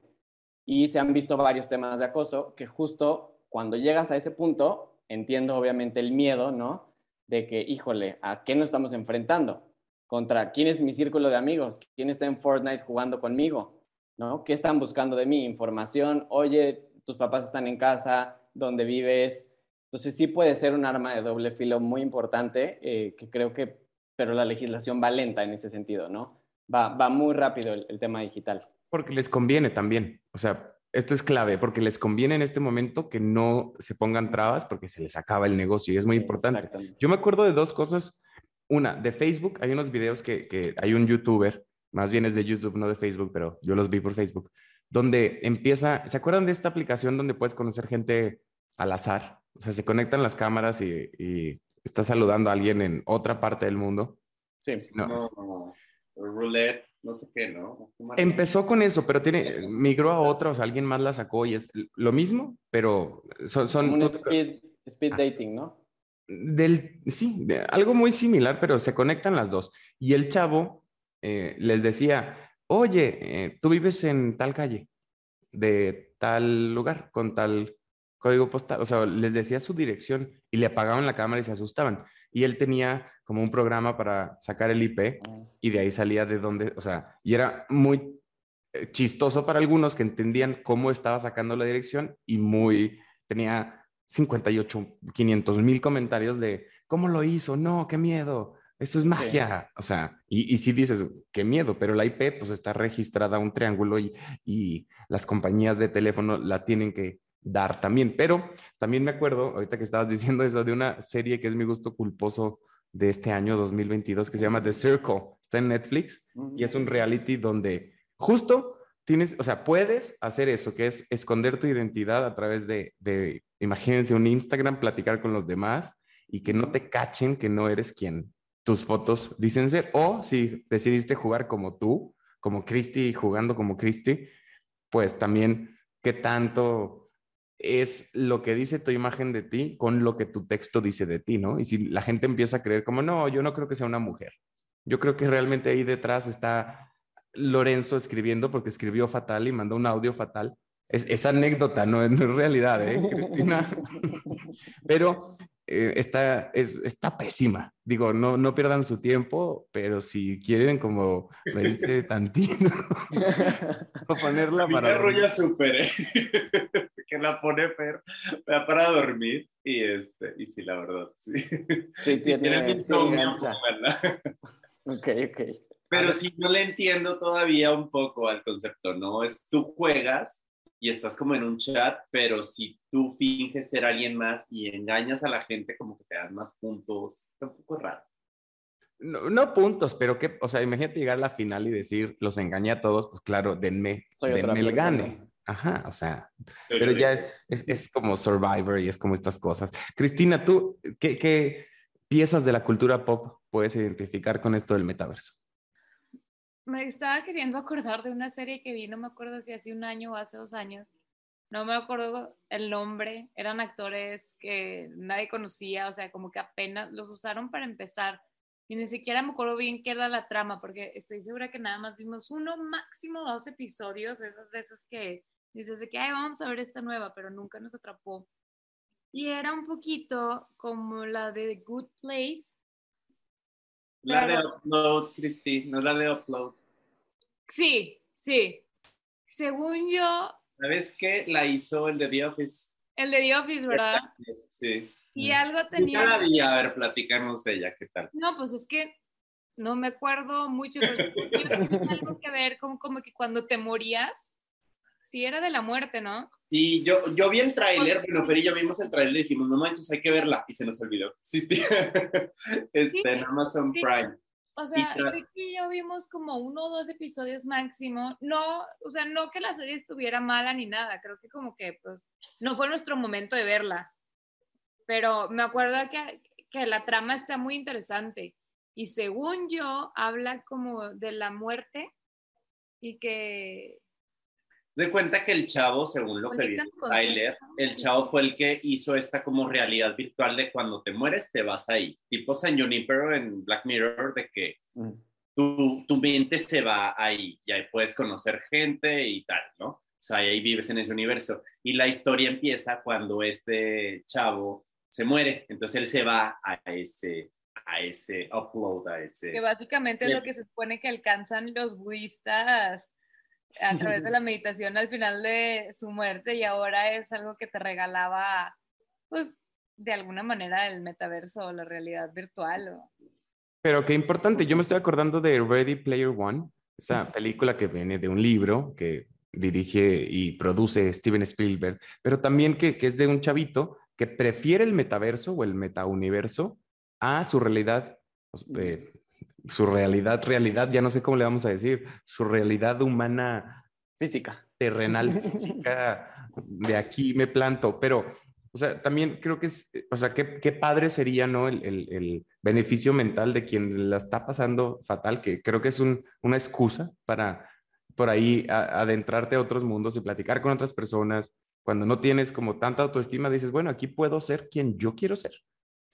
Y se han visto varios temas de acoso que justo cuando llegas a ese punto, entiendo obviamente el miedo, ¿no? De que, híjole, ¿a qué nos estamos enfrentando? ¿Contra quién es mi círculo de amigos? ¿Quién está en Fortnite jugando conmigo? ¿No? ¿Qué están buscando de mí? Información, oye, tus papás están en casa, ¿dónde vives? Entonces sí puede ser un arma de doble filo muy importante, eh, que creo que, pero la legislación va lenta en ese sentido, ¿no? Va, va muy rápido el, el tema digital. Porque les conviene también. O sea, esto es clave, porque les conviene en este momento que no se pongan trabas porque se les acaba el negocio y es muy importante. Yo me acuerdo de dos cosas. Una, de Facebook, hay unos videos que, que hay un youtuber, más bien es de YouTube, no de Facebook, pero yo los vi por Facebook, donde empieza, ¿se acuerdan de esta aplicación donde puedes conocer gente al azar? O sea, se conectan las cámaras y, y estás saludando a alguien en otra parte del mundo. Sí. No, No, no, roulette, no sé qué, ¿no? Empezó con eso, pero tiene, migró a otra, o sea, alguien más la sacó y es lo mismo, pero son... son un speed, speed Ah. dating, ¿no? del, sí, de- algo muy similar, pero se conectan las dos. Y el chavo eh, les decía, oye, eh, tú vives en tal calle, de tal lugar, con tal código postal, o sea, les decía su dirección y le apagaban la cámara y se asustaban. Y él tenía como un programa para sacar el IP y de ahí salía de dónde, o sea, y era muy eh, chistoso para algunos que entendían cómo estaba sacando la dirección y muy, tenía 58, 500 mil comentarios de, ¿cómo lo hizo? No, qué miedo, esto es magia. O sea, y, y sí dices, qué miedo, pero la IP pues está registrada a un triángulo y, y las compañías de teléfono la tienen que dar también. Pero también me acuerdo, ahorita que estabas (laughs) diciendo eso, de una serie que es mi gusto culposo de este año 2022 que se llama The Circle. Está en Netflix y es un reality donde justo tienes, o sea, puedes hacer eso, que es esconder tu identidad a través de, de, imagínense, un Instagram, platicar con los demás y que no te cachen que no eres quien tus fotos dicen ser. O si decidiste jugar como tú, como Christy, jugando como Christy, pues también qué tanto es lo que dice tu imagen de ti con lo que tu texto dice de ti, ¿no? Y si la gente empieza a creer como, no, yo no creo que sea una mujer. Yo creo que realmente ahí detrás está Lorenzo escribiendo porque escribió fatal y mandó un audio fatal. Es, es anécdota, no, no es realidad, ¿eh, Cristina? (laughs) pero eh, está, es, está pésima. Digo, no, no pierdan su tiempo, pero si quieren como reírse (laughs) tantito (laughs) o ponerla Mi para... perro dormir. ya súper, ¿eh? (laughs) que la pone pero para dormir y este y sí la verdad sí Sí, si tiene- tienen sí, insomnio engancha. pónganla. Ok, ok. pero sí no le entiendo todavía un poco al concepto no es tú juegas y estás como en un chat pero si tú finges ser alguien más y engañas a la gente como que te dan más puntos está un poco raro No, no puntos, pero que, o sea, imagínate llegar a la final y decir, los engañé a todos, pues claro, denme, Soy denme el gane. Ajá, o sea, Soy pero ya es, es, es como Survivor y es como estas cosas. Cristina, ¿tú qué, qué piezas de la cultura pop puedes identificar con esto del metaverso? Me estaba queriendo acordar de una serie que vi, no me acuerdo si hace un año o hace dos años. No me acuerdo el nombre. Eran actores que nadie conocía, o sea, como que apenas los usaron para empezar. Y ni siquiera me acuerdo bien qué era la trama, porque estoy segura que nada más vimos uno, máximo dos episodios, esas veces que dices de que, ay, vamos a ver esta nueva, pero nunca nos atrapó. Y era un poquito como la de The Good Place, la de upload Cristi no la de upload Sí, sí. según yo, ¿Sabes qué? La hizo el de The Office. el de The Office, ¿verdad? Sí. Y algo tenía... la vi, a ver, platicarnos de ella, ¿qué tal? No, pues es que no me acuerdo mucho, pero según yo tenía algo que ver con como que cuando te morías, sí era de la muerte, ¿no? Y yo, yo vi el tráiler, bueno, Fer y yo vimos el tráiler y dijimos, no manches, hay que verla, y se nos olvidó. (laughs) Este, Sí, en Amazon sí. Prime. O sea, yo vimos como uno o dos episodios máximo. No, o sea, no que la serie estuviera mala ni nada. Creo que como que, pues, no fue nuestro momento de verla. Pero me acuerdo que, que la trama está muy interesante. Y según yo, habla como de la muerte y que... Se cuenta que el chavo, según lo que en Conectan el chavo fue el que hizo esta como realidad virtual de cuando te mueres te vas ahí. Tipo San Junipero en Black Mirror, de que Mm. tu, tu mente se va ahí y ahí puedes conocer gente y tal, ¿no? O sea, ahí vives en ese universo. Y la historia empieza cuando este chavo se muere, entonces él se va a ese, a ese upload, a ese... que básicamente es lo que se supone que alcanzan los budistas a través de (laughs) la meditación al final de su muerte y ahora es algo que te regalaba, pues, de alguna manera el metaverso o la realidad virtual. o- Pero qué importante, yo me estoy acordando de Ready Player One, esa película que viene de un libro que dirige y produce Steven Spielberg, pero también que, que es de un chavito que prefiere el metaverso o el metauniverso a su realidad, pues, eh, su realidad, realidad, ya no sé cómo le vamos a decir, su realidad humana Física. terrenal, (laughs) física, de aquí me planto, pero, o sea, también creo que es, o sea, qué, qué padre sería, ¿no? El, el- el beneficio mental de quien la está pasando fatal, que creo que es un- una excusa para por ahí a- adentrarte a otros mundos y platicar con otras personas. Cuando no tienes como tanta autoestima, dices, bueno, aquí puedo ser quien yo quiero ser.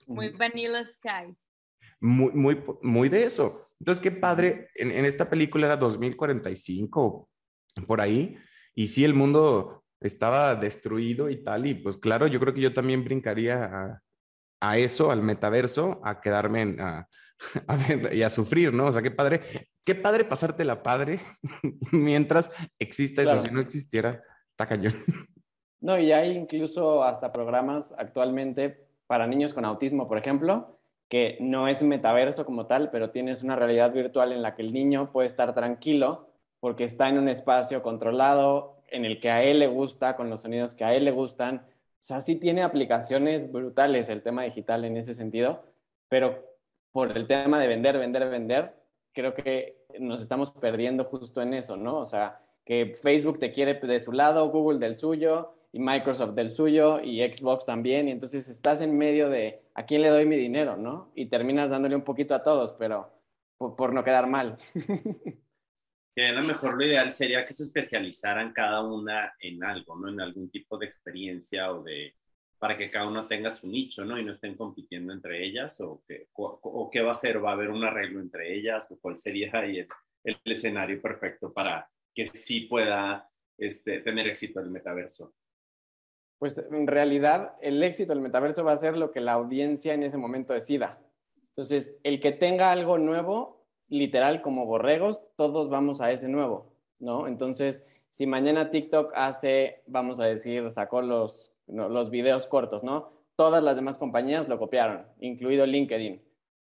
Muy Vanilla Sky. Muy, muy, muy de eso. Entonces, qué padre, en, en esta película era 2045, por ahí, y sí, el mundo estaba destruido y tal, y pues claro, yo creo que yo también brincaría a, a eso, al metaverso, a quedarme en, a, (laughs) a ver, y a sufrir, ¿no? O sea, qué padre, qué padre pasártela padre (laughs) mientras exista eso, Claro. si no existiera, está cañón. No, y hay incluso hasta programas actualmente para niños con autismo, por ejemplo, que no es metaverso como tal, pero tienes una realidad virtual en la que el niño puede estar tranquilo porque está en un espacio controlado, en el que a él le gusta, con los sonidos que a él le gustan. O sea, sí tiene aplicaciones brutales el tema digital en ese sentido, pero por el tema de vender, vender, vender, creo que nos estamos perdiendo justo en eso, ¿no? O sea, que Facebook te quiere de su lado, Google del suyo, y Microsoft del suyo, y Xbox también, y entonces estás en medio de a quién le doy mi dinero, ¿no? Y terminas dándole un poquito a todos, pero por, no quedar mal. (laughs) Que a lo mejor lo ideal sería que se especializaran cada una en algo, ¿no? En algún tipo de experiencia o de para que cada uno tenga su nicho, ¿no? Y no estén compitiendo entre ellas o, que, o qué va a ser, va a haber un arreglo entre ellas o cuál sería ahí el, el escenario perfecto para que sí pueda este, tener éxito el metaverso. Pues en realidad el éxito del metaverso va a ser lo que la audiencia en ese momento decida. Entonces, el que tenga algo nuevo, literal como borregos, todos vamos a ese nuevo, ¿no? Entonces, si mañana TikTok hace, vamos a decir, sacó los, los videos cortos, ¿no? Todas las demás compañías lo copiaron, incluido LinkedIn,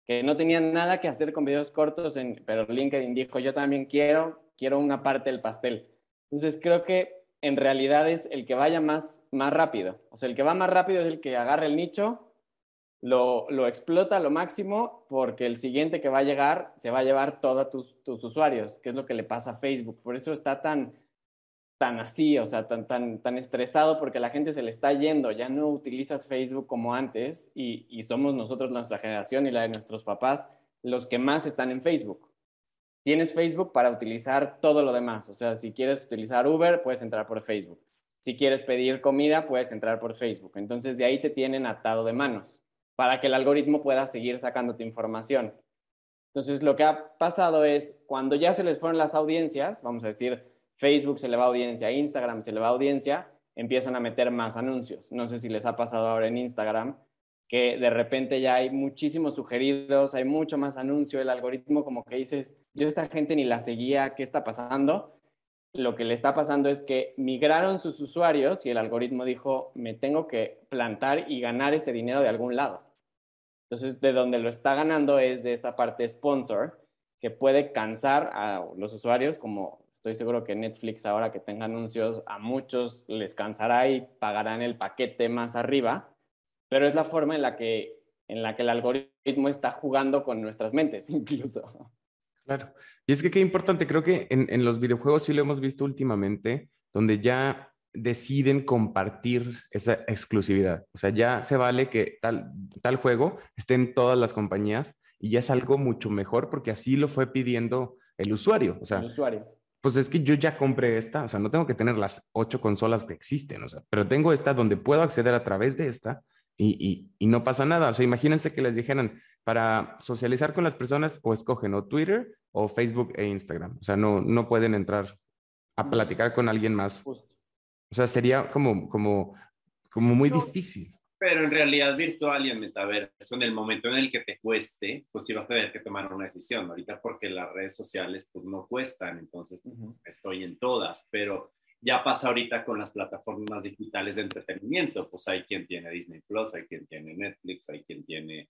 que no tenían nada que hacer con videos cortos, en, pero LinkedIn dijo, yo también quiero, quiero una parte del pastel. Entonces, creo que en realidad es el que vaya más, más rápido. O sea, el que va más rápido es el que agarra el nicho, lo, lo explota a lo máximo, porque el siguiente que va a llegar se va a llevar todos tus, tus usuarios, que es lo que le pasa a Facebook. Por eso está tan, tan así, o sea, tan, tan, tan estresado, porque la gente se le está yendo, ya no utilizas Facebook como antes, y, y somos nosotros, nuestra generación y la de nuestros papás, los que más están en Facebook tienes Facebook para utilizar todo lo demás. O sea, si quieres utilizar Uber, puedes entrar por Facebook. Si quieres pedir comida, puedes entrar por Facebook. Entonces, de ahí te tienen atado de manos para que el algoritmo pueda seguir sacándote información. Entonces, lo que ha pasado es, cuando ya se les fueron las audiencias, vamos a decir, Facebook se le va audiencia, Instagram se le va audiencia, empiezan a meter más anuncios. No sé si les ha pasado ahora en Instagram, que de repente ya hay muchísimos sugeridos, hay mucho más anuncio, el algoritmo como que dices, yo esta gente ni la seguía, ¿qué está pasando? lo que le está pasando es que migraron sus usuarios y el algoritmo dijo, me tengo que plantar y ganar ese dinero de algún lado. Entonces, de donde lo está ganando es de esta parte sponsor, que puede cansar a los usuarios, como estoy seguro que Netflix ahora que tenga anuncios, a muchos les cansará y pagarán el paquete más arriba, pero es la forma en la que, en la que el algoritmo está jugando con nuestras mentes, (laughs) incluso. Claro. Y es que qué importante, creo que en, los videojuegos sí lo hemos visto últimamente, donde ya deciden compartir esa exclusividad. O sea, ya se vale que tal, tal juego esté en todas las compañías y ya es algo mucho mejor porque así lo fue pidiendo el usuario. O sea, el usuario. Pues es que yo ya compré esta, o sea, no tengo que tener las ocho consolas que existen, o sea, pero tengo esta donde puedo acceder a través de esta y, y no pasa nada. O sea, imagínense que les dijeran, para socializar con las personas o escogen o Twitter o Facebook e Instagram. O sea, no, no pueden entrar a platicar con alguien más. O sea, sería como, como, como muy difícil. Pero en realidad virtual y en metaverso, en el momento en el que te cueste, pues sí vas a tener que tomar una decisión. Ahorita porque las redes sociales pues no cuestan, entonces estoy en todas, pero ya pasa ahorita con las plataformas digitales de entretenimiento, pues hay quien tiene Disney Plus, hay quien tiene Netflix, hay quien tiene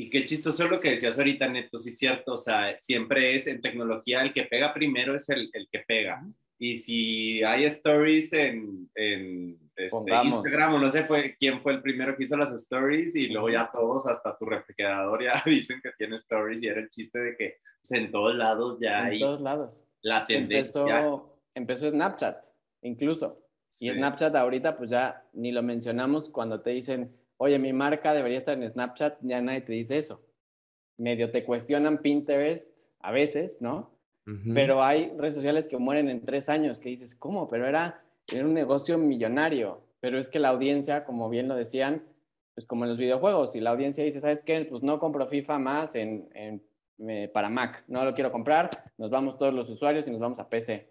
y qué chistoso lo que decías ahorita, Neto, sí cierto, o sea, siempre es en tecnología el que pega primero es el, el que pega. Y si hay stories en, en este, Instagram, o no sé fue, quién fue el primero que hizo las stories y luego ya todos, hasta tu refrigerador ya (laughs) dicen que tiene stories y era el chiste de que pues, en todos lados ya hay... En todos lados. La tendencia. Empezó, empezó Snapchat, incluso. Y Snapchat ahorita pues ya ni lo mencionamos cuando te dicen oye, mi marca debería estar en Snapchat, ya nadie te dice eso. Medio te cuestionan Pinterest a veces, ¿no? Pero hay redes sociales que mueren en tres años, que dices, ¿cómo? Pero era, era un negocio millonario. Pero es que la audiencia, como bien lo decían, pues como en los videojuegos, y la audiencia dice, ¿sabes qué? Pues no compro FIFA más en, en, eh, para Mac, no lo quiero comprar, nos vamos todos los usuarios y nos vamos a PC.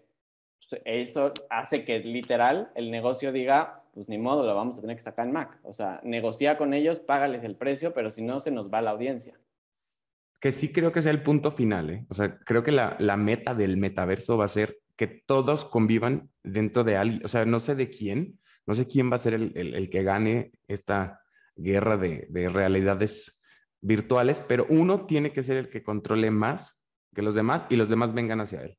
Pues eso hace que literal el negocio diga, pues ni modo, lo vamos a tener que sacar en Mac. O sea, negocia con ellos, págales el precio, pero si no, se nos va la audiencia. Que sí creo que sea el punto final, ¿eh? O sea, creo que la, la meta del metaverso va a ser que todos convivan dentro de alguien, o sea, no sé de quién, no sé quién va a ser el, el, el que gane esta guerra de, de realidades virtuales, pero uno tiene que ser el que controle más que los demás y los demás vengan hacia él.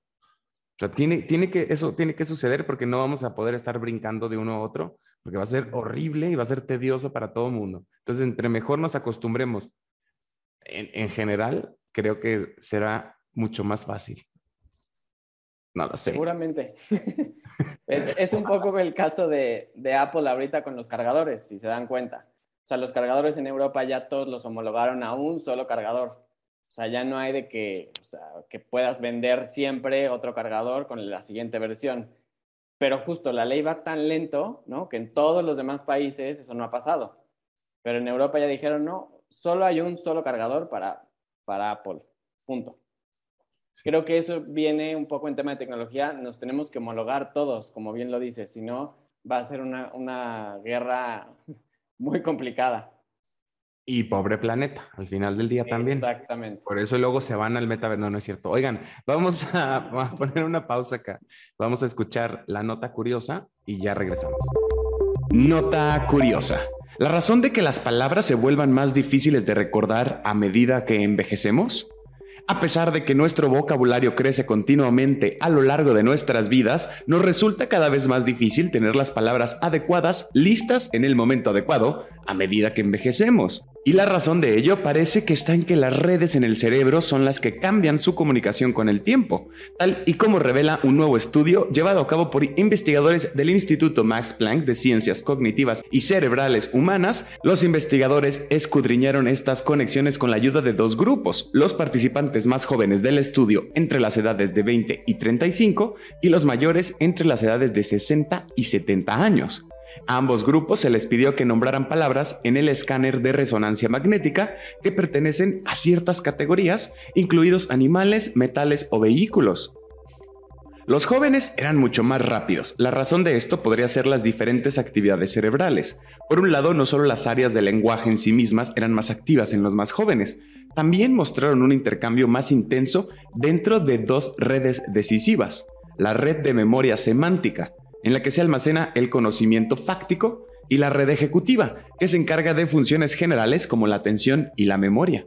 O sea, tiene, que, eso tiene que suceder porque no vamos a poder estar brincando de uno a otro, porque va a ser horrible y va a ser tedioso para todo el mundo. Entonces, entre mejor nos acostumbremos, en, general, creo que será mucho más fácil. No sé. Seguramente. (laughs) es, un poco el caso de, de, Apple ahorita con los cargadores, si se dan cuenta. O sea, los cargadores en Europa ya todos los homologaron a un solo cargador. O sea, ya no hay de que, o sea, que puedas vender siempre otro cargador con la siguiente versión pero justo la ley va tan lento, ¿no? Que en todos los demás países eso no ha pasado. Pero en Europa ya dijeron, no, solo hay un solo cargador para, para Apple, punto. Creo que eso viene un poco en tema de tecnología, nos tenemos que homologar todos, como bien lo dice, si no va a ser una, una guerra (laughs) muy complicada. Y pobre planeta, al final del día también. Exactamente. Por eso luego se van al metaverso. No, no es cierto. Oigan, (laughs) vamos a, poner una pausa acá. Vamos a escuchar la nota curiosa y ya regresamos. Nota curiosa. La razón de que las palabras se vuelvan más difíciles de recordar a medida que envejecemos a pesar de que nuestro vocabulario crece continuamente a lo largo de nuestras vidas, nos resulta cada vez más difícil tener las palabras adecuadas listas en el momento adecuado a medida que envejecemos. Y la razón de ello parece que está en que las redes en el cerebro son las que cambian su comunicación con el tiempo, tal y como revela un nuevo estudio llevado a cabo por investigadores del Instituto Max Planck de Ciencias Cognitivas y Cerebrales Humanas. Los investigadores escudriñaron estas conexiones con la ayuda de dos grupos, los participantes más jóvenes del estudio entre las edades de 20 y 35 y los mayores entre las edades de 60 y 70 años. A ambos grupos se les pidió que nombraran palabras en el escáner de resonancia magnética que pertenecen a ciertas categorías, incluidos animales, metales o vehículos. Los jóvenes eran mucho más rápidos. La razón de esto podría ser las diferentes actividades cerebrales. Por un lado, no solo las áreas del lenguaje en sí mismas eran más activas en los más jóvenes, también mostraron un intercambio más intenso dentro de dos redes decisivas, la red de memoria semántica, en la que se almacena el conocimiento fáctico, y la red ejecutiva, que se encarga de funciones generales como la atención y la memoria.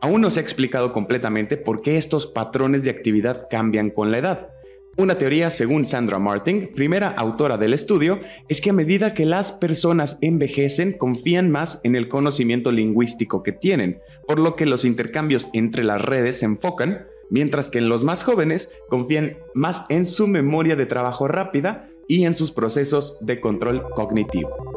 Aún no se ha explicado completamente por qué estos patrones de actividad cambian con la edad. Una teoría, según Sandra Martin, primera autora del estudio, es que a medida que las personas envejecen, confían más en el conocimiento lingüístico que tienen, por lo que los intercambios entre las redes se enfocan, mientras que en los más jóvenes confían más en su memoria de trabajo rápida y en sus procesos de control cognitivo.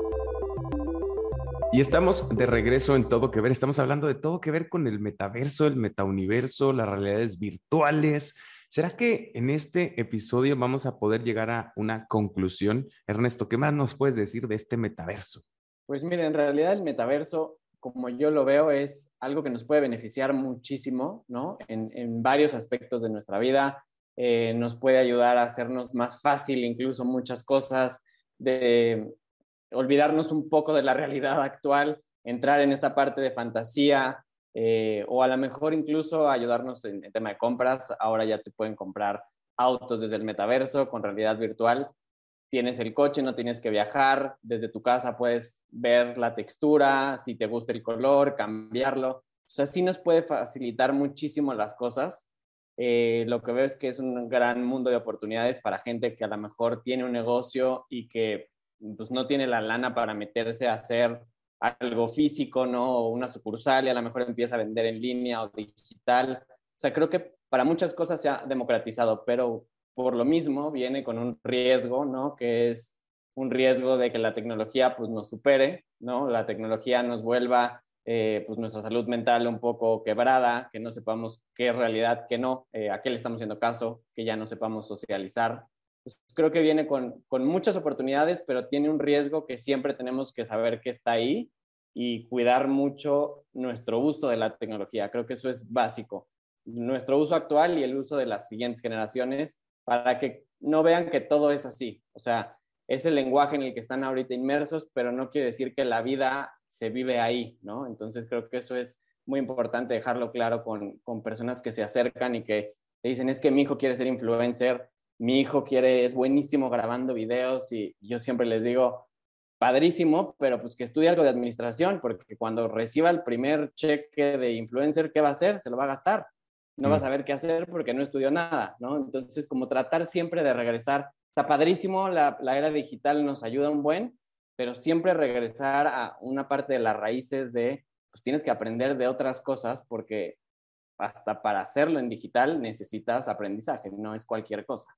Y estamos de regreso en Todo que Ver. Estamos hablando de todo que ver con el metaverso, el metauniverso, las realidades virtuales. ¿Será que en este episodio vamos a poder llegar a una conclusión? Ernesto, ¿qué más nos puedes decir de este metaverso? Pues mira, en realidad el metaverso, como yo lo veo, es algo que nos puede beneficiar muchísimo, ¿no? En, varios aspectos de nuestra vida. Eh, nos puede ayudar a hacernos más fácil incluso muchas cosas, de olvidarnos un poco de la realidad actual, entrar en esta parte de fantasía eh, o a lo mejor incluso ayudarnos en el tema de compras. Ahora ya te pueden comprar autos desde el metaverso con realidad virtual. Tienes el coche, no tienes que viajar. Desde tu casa puedes ver la textura, si te gusta el color, cambiarlo. O sea, sí nos puede facilitar muchísimo las cosas. Eh, lo que veo es que es un gran mundo de oportunidades para gente que a lo mejor tiene un negocio y que pues no tiene la lana para meterse a hacer algo físico, ¿no? una sucursal y a lo mejor empieza a vender en línea o digital. O sea, creo que para muchas cosas se ha democratizado, pero por lo mismo viene con un riesgo, ¿no? Que es un riesgo de que la tecnología pues nos supere, ¿no? La tecnología nos vuelva eh, pues nuestra salud mental un poco quebrada, que no sepamos qué es realidad, qué no, eh, a qué le estamos haciendo caso, que ya no sepamos socializar, pues, creo que viene con, con, muchas oportunidades, pero tiene un riesgo que siempre tenemos que saber que está ahí y cuidar mucho nuestro uso de la tecnología. Creo que eso es básico. Nuestro uso actual y el uso de las siguientes generaciones para que no vean que todo es así. O sea, es el lenguaje en el que están ahorita inmersos, pero no quiere decir que la vida se vive ahí, ¿no? Entonces creo que eso es muy importante dejarlo claro con, con personas que se acercan y que te dicen, es que mi hijo quiere ser influencer mi hijo quiere, es buenísimo grabando videos y yo siempre les digo, padrísimo, pero pues que estudie algo de administración, porque cuando reciba el primer cheque de influencer, ¿qué va a hacer? Se lo va a gastar. No va a mm. saber qué hacer porque no estudió nada, ¿no? Entonces, como tratar siempre de regresar. Está padrísimo, la, la era digital nos ayuda un buen, pero siempre regresar a una parte de las raíces de, pues tienes que aprender de otras cosas porque hasta para hacerlo en digital necesitas aprendizaje, no es cualquier cosa.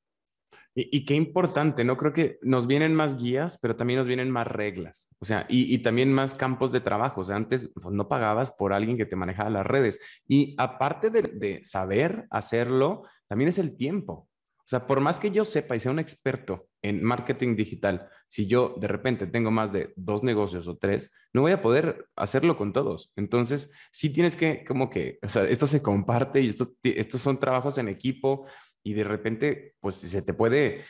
Y, qué importante, ¿no? Creo que nos vienen más guías, pero también nos vienen más reglas, o sea, y, también más campos de trabajo. O sea, antes pues, no pagabas por alguien que te manejaba las redes. Y aparte de, saber hacerlo, también es el tiempo. O sea, por más que yo sepa y sea un experto en marketing digital, si yo de repente tengo más de dos negocios o tres, no voy a poder hacerlo con todos. Entonces, sí tienes que, como que, o sea, esto se comparte y esto, estos son trabajos en equipo y de repente, pues se te puede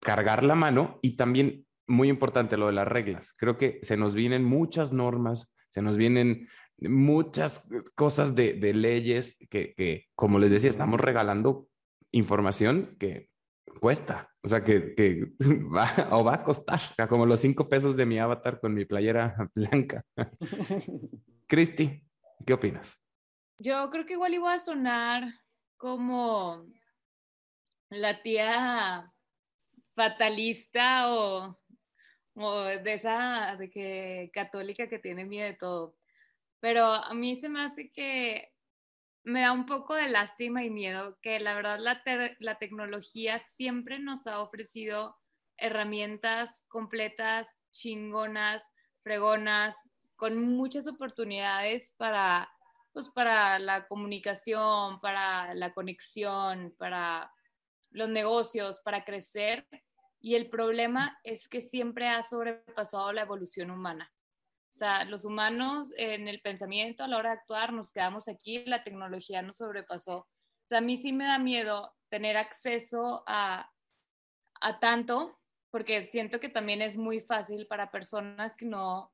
cargar la mano y también, muy importante, lo de las reglas. Creo que se nos vienen muchas normas, se nos vienen muchas cosas de, leyes que, como les decía, estamos regalando información que cuesta, o sea, que, (laughs) va o va a costar, como los cinco pesos de mi avatar con mi playera (laughs) blanca. (laughs) Cristi, ¿qué opinas? Yo creo que igual iba a sonar como la tía fatalista o, de esa de que católica que tiene miedo de todo. Pero a mí se me hace que me da un poco de lástima y miedo que la verdad la, la tecnología siempre nos ha ofrecido herramientas completas, chingonas, fregonas, con muchas oportunidades para pues para la comunicación, para la conexión, para los negocios, para crecer. Y el problema es que siempre ha sobrepasado la evolución humana. O sea, los humanos en el pensamiento, a la hora de actuar, nos quedamos aquí, la tecnología nos sobrepasó. O sea, a mí sí me da miedo tener acceso a, a tanto, porque siento que también es muy fácil para personas que no,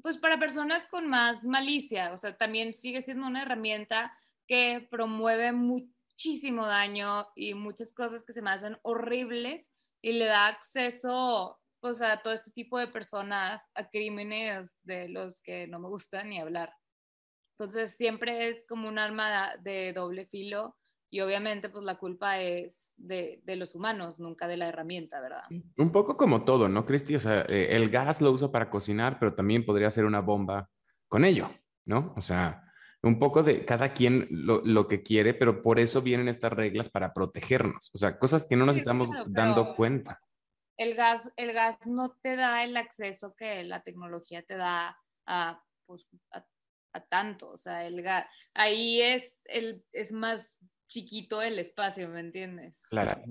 pues para personas con más malicia, o sea, también sigue siendo una herramienta que promueve muchísimo daño y muchas cosas que se me hacen horribles y le da acceso pues, a todo este tipo de personas a crímenes de los que no me gusta ni hablar. Entonces siempre es como un arma de doble filo y obviamente pues la culpa es de, de, los humanos, nunca de la herramienta, ¿verdad? Un poco como todo, ¿no, Cristi? O sea, eh, el gas lo uso para cocinar, pero también podría ser una bomba con ello, ¿no? O sea, un poco de cada quien lo, lo que quiere, pero por eso vienen estas reglas para protegernos. O sea, cosas que no nos estamos dando cuenta. El gas, el gas no te da el acceso que la tecnología te da a, pues, a, a tanto. O sea, el gas, ahí es, el, es más chiquito el espacio, ¿me entiendes? Claro,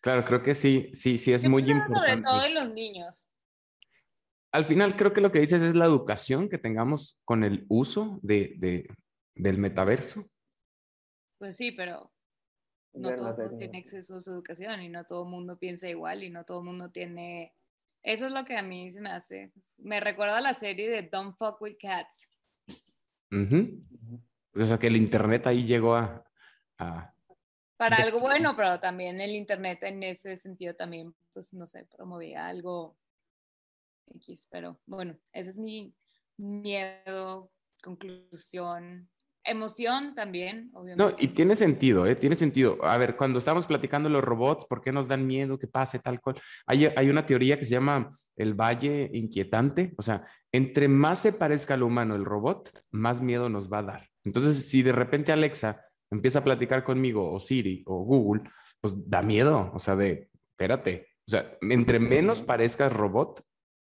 claro, creo que sí, sí, sí es muy importante. Sobre todo en los niños. Al final creo que lo que dices es la educación que tengamos con el uso de, de del metaverso. Pues sí, pero no todo el mundo tiene acceso a su educación y no todo el mundo piensa igual y no todo el mundo tiene... Eso es lo que a mí se me hace. Me recuerda a la serie de Don't Fuck With Cats. O sea, que el Internet ahí llegó a, para algo bueno, pero también el Internet en ese sentido también, pues no sé, promovía algo X, pero bueno, ese es mi miedo, conclusión, emoción también, obviamente. No, y tiene sentido, ¿eh? Tiene sentido. A ver, cuando estamos platicando los robots, ¿por qué nos dan miedo que pase tal cual? Hay, hay una teoría que se llama el valle inquietante, o sea, entre más se parezca al humano el robot, más miedo nos va a dar. Entonces, si de repente Alexa empieza a platicar conmigo, o Siri, o Google, pues da miedo, o sea, de, espérate, o sea, entre menos parezcas robot,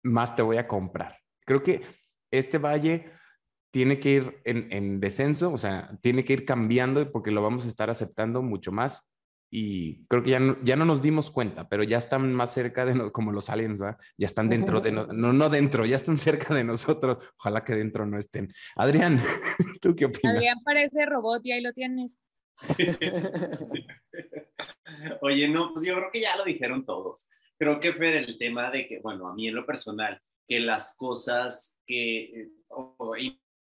más te voy a comprar. Creo que este valle tiene que ir en, en descenso, o sea, tiene que ir cambiando porque lo vamos a estar aceptando mucho más y creo que ya no, ya no nos dimos cuenta, pero ya están más cerca de como los aliens, ¿va? Ya están dentro de no, no, dentro, ya están cerca de nosotros. Ojalá que dentro no estén. Adrián, (laughs) ¿tú qué opinas? Adrián parece robot y ahí lo tienes. (laughs) Oye, no, pues yo creo que ya lo dijeron todos. Creo que fue el tema de que, bueno, a mí en lo personal, que las cosas que,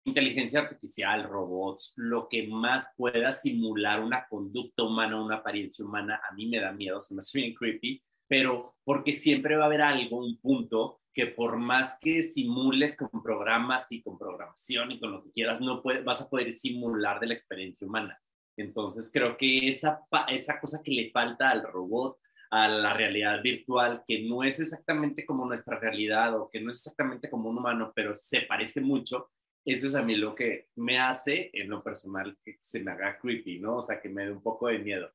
inteligencia artificial, robots, lo que más pueda simular una conducta humana, una apariencia humana, a mí me da miedo, se me hace bien creepy, pero porque siempre va a haber algo, un punto, que por más que simules con programas y con programación y con lo que quieras, no puedes, vas a poder simular de la experiencia humana. Entonces creo que esa, esa cosa que le falta al robot, a la realidad virtual, que no es exactamente como nuestra realidad o que no es exactamente como un humano, pero se parece mucho, eso es a mí lo que me hace en lo personal que se me haga creepy, ¿no? O sea, que me dé un poco de miedo.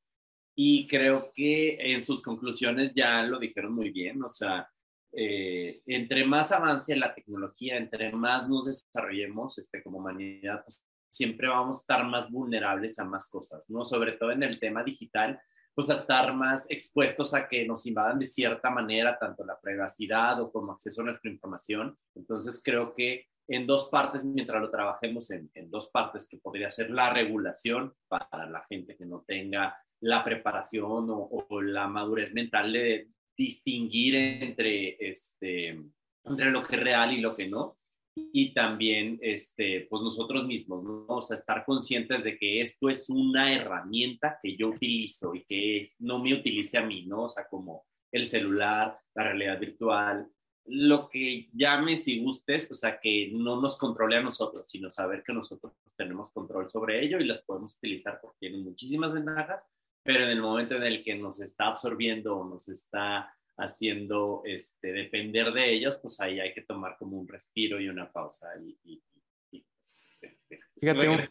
Y creo que en sus conclusiones ya lo dijeron muy bien, o sea, eh, entre más avance la tecnología, entre más nos desarrollemos este, como humanidad, pues siempre vamos a estar más vulnerables a más cosas, ¿no? Sobre todo en el tema digital, pues a estar más expuestos a que nos invadan de cierta manera tanto la privacidad o como acceso a nuestra información. Entonces creo que en dos partes, mientras lo trabajemos en, en, dos partes, que podría ser la regulación para la gente que no tenga la preparación o, o la madurez mental de distinguir entre, este, entre lo que es real y lo que no. Y también, este, pues nosotros mismos, ¿no? O sea, estar conscientes de que esto es una herramienta que yo utilizo y que es, no me utilice a mí, ¿no? O sea, como el celular, la realidad virtual, lo que llames y gustes, o sea, que no nos controle a nosotros, sino saber que nosotros tenemos control sobre ello y las podemos utilizar porque tienen muchísimas ventajas, pero en el momento en el que nos está absorbiendo o nos está haciendo este, depender de ellos, pues ahí hay que tomar como un respiro y una pausa. Y, pues, este, Fíjate,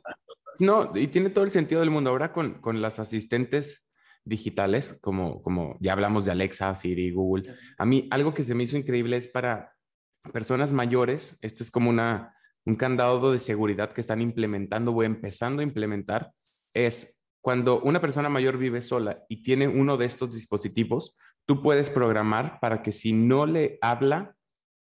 no, y tiene todo el sentido del mundo. Ahora con, con las asistentes digitales, como, como ya hablamos de Alexa, Siri, Google. A mí algo que se me hizo increíble es para personas mayores, esto es como una, un candado de seguridad que están implementando o empezando a implementar, es cuando una persona mayor vive sola y tiene uno de estos dispositivos, tú puedes programar para que si no le habla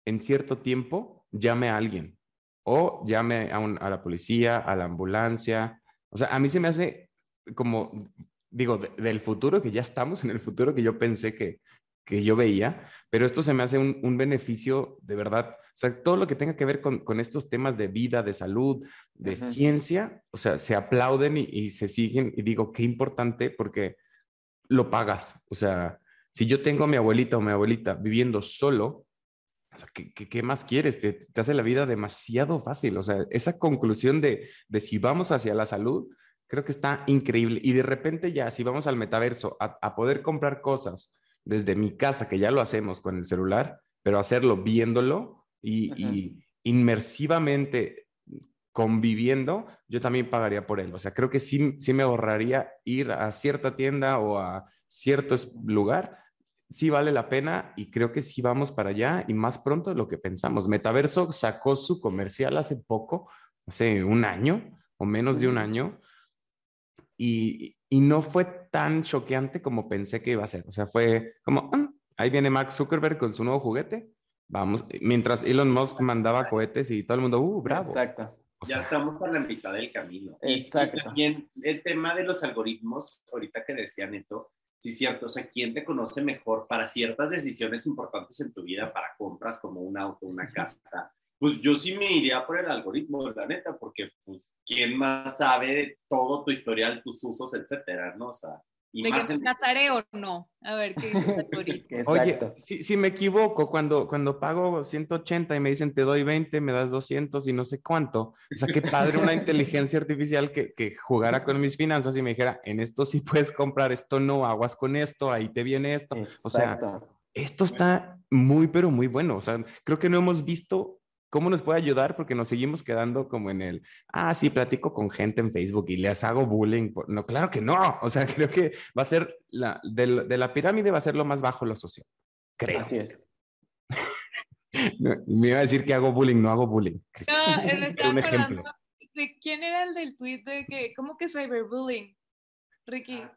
en cierto tiempo, llame a alguien o llame a, a la policía, a la ambulancia. O sea, a mí se me hace como digo, del futuro, que ya estamos en el futuro que yo pensé que, que yo veía, pero esto se me hace un, un, beneficio de verdad. O sea, todo lo que tenga que ver con, con estos temas de vida, de salud, de ciencia, o sea, se aplauden y, y, se siguen. Y digo, qué importante porque lo pagas. O sea, si yo tengo a mi abuelita o mi abuelita viviendo solo, o sea, ¿qué, qué, qué más quieres? Te, te, hace la vida demasiado fácil. O sea, esa conclusión de, de si vamos hacia la salud, creo que está increíble. Y de repente ya, si vamos al metaverso, a, a poder comprar cosas desde mi casa, que ya lo hacemos con el celular, pero hacerlo viéndolo y, y, inmersivamente conviviendo, yo también pagaría por él. O sea, creo que sí, sí me ahorraría ir a cierta tienda o a cierto lugar. Sí vale la pena y creo que sí vamos para allá y más pronto de lo que pensamos. Metaverso sacó su comercial hace poco, hace un año o menos de un año, y, y, no fue tan choqueante como pensé que iba a ser. O sea, fue como, ah, ahí viene Max Zuckerberg con su nuevo juguete, vamos, mientras Elon Musk mandaba cohetes y todo el mundo, uh, bravo. Exacto. O sea, ya estamos a la mitad del camino. Exacto. Y, también el tema de los algoritmos, ahorita que decía Neto, sí es cierto, o sea, ¿quién te conoce mejor para ciertas decisiones importantes en tu vida, para compras como un auto, una casa? Pues yo sí me iría por el algoritmo, la neta, porque pues quién más sabe todo tu historial, tus usos, etcétera, ¿no? O sea, y ¿De que me casaré o no? A ver, ¿qué dice (laughs) Oye, si, si, me equivoco, cuando, cuando pago 180 y me dicen te doy 20, me das 200 y no sé cuánto. O sea, qué padre una inteligencia artificial que, que jugara con mis finanzas y me dijera, en esto sí puedes comprar, esto no, aguas con esto, ahí te viene esto. Exacto. O sea, esto está muy, pero muy bueno. O sea, creo que no hemos visto ¿Cómo nos puede ayudar? Porque nos seguimos quedando como en el, ah, sí, platico con gente en Facebook y les hago bullying. No, claro que no. (laughs) O sea, creo que va a ser, la, de, de la pirámide va a ser lo más bajo lo social. Creo. Así es. (laughs) me iba a decir que hago bullying, no hago bullying. (laughs) No, él está un ejemplo. ¿De quién era el del tweet de que, cómo que cyberbullying? Ricky. Ah,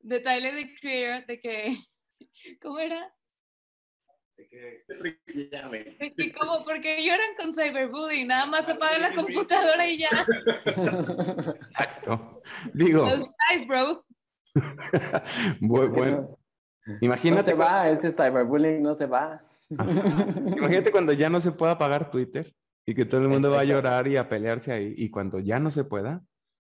de Tyler, the Creator, de que, ¿cómo era? ¿Y cómo? Porque lloran con cyberbullying, nada más apagan la computadora y ya. Exacto. Digo. Los guys, bro. (laughs) Muy bueno. Imagínate. No se va, ese cyberbullying no se va. Imagínate cuando ya no se pueda pagar Twitter y que todo el mundo Exacto. va a llorar y a pelearse ahí. Y cuando ya no se pueda,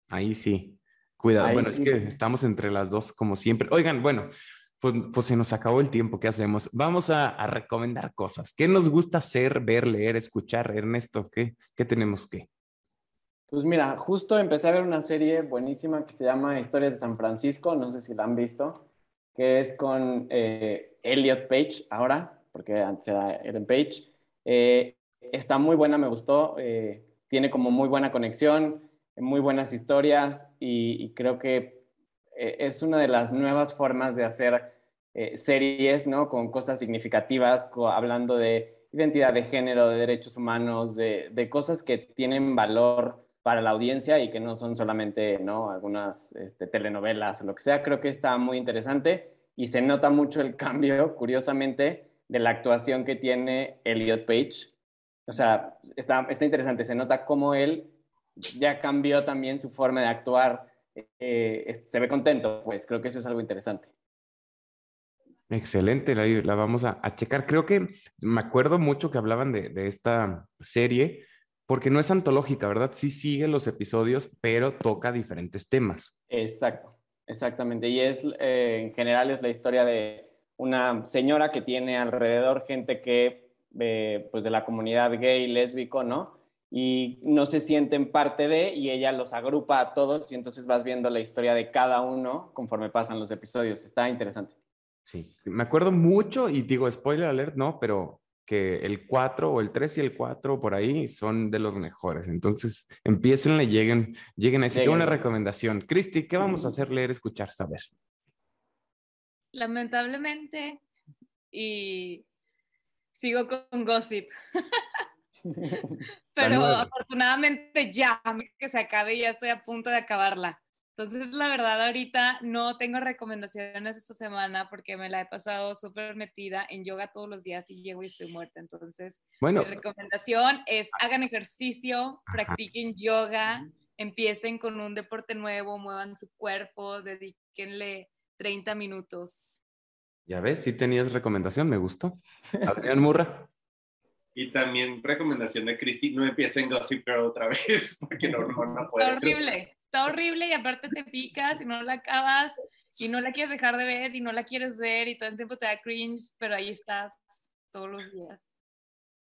ahí sí. Cuidado. Ahí bueno, sí. es que estamos entre las dos, como siempre. Oigan, bueno, pues, pues, se nos acabó el tiempo, ¿qué hacemos? Vamos a, recomendar cosas. ¿Qué nos gusta hacer, ver, leer, escuchar, Ernesto? ¿Qué, ¿Qué tenemos que? Pues mira, justo empecé a ver una serie buenísima que se llama Historias de San Francisco, no sé si la han visto, que es con eh, Elliot Page ahora, porque antes era Ellen Page. Eh, está muy buena, me gustó, eh, tiene como muy buena conexión, muy buenas historias y, creo que es una de las nuevas formas de hacer eh, series, ¿no? Con cosas significativas, hablando de identidad de género, de derechos humanos, de, de, cosas que tienen valor para la audiencia y que no son solamente, ¿no? Algunas este, telenovelas o lo que sea. Creo que está muy interesante y se nota mucho el (laughs) cambio, curiosamente, de la actuación que tiene Elliot Page. O sea, está, está interesante, se nota cómo él ya cambió también su forma de actuar, eh, se ve contento, pues creo que eso es algo interesante. Excelente, la, vamos a, checar. Creo que me acuerdo mucho que hablaban de, de, esta serie, porque no es antológica, ¿verdad? Sí sigue los episodios, pero toca diferentes temas. Exacto, exactamente. Y es, eh, en general, es la historia de una señora que tiene alrededor gente que, eh, pues de la comunidad gay, lésbico, ¿no? y no se sienten parte de y ella los agrupa a todos y entonces vas viendo la historia de cada uno conforme pasan los episodios. Está interesante. Sí, me acuerdo mucho y digo, spoiler alert, no, pero que el 4 o el 3 y el 4 por ahí son de los mejores. Entonces, empiecen y lleguen, lleguen a decir una recomendación. Cristi, ¿qué vamos a hacer, leer, escuchar, saber? Lamentablemente, y sigo con gossip. (laughs) Pero afortunadamente ya que se acabe, ya estoy a punto de acabarla. Entonces, la verdad, ahorita no tengo recomendaciones esta semana porque me la he pasado súper metida en yoga todos los días y llego y estoy muerta. Entonces, bueno, mi recomendación es hagan ejercicio, practiquen yoga, empiecen con un deporte nuevo, muevan su cuerpo, dedíquenle 30 minutos Ya ves, sí tenías recomendación, me gustó. Adrián Murra. Y también recomendación de Cristi, no empiecen Gossip Girl otra vez, (laughs) porque no, no, no puede. Horrible, está horrible y aparte te picas y no la acabas y no la quieres dejar de ver y no la quieres ver y todo el tiempo te da cringe, pero ahí estás todos los días.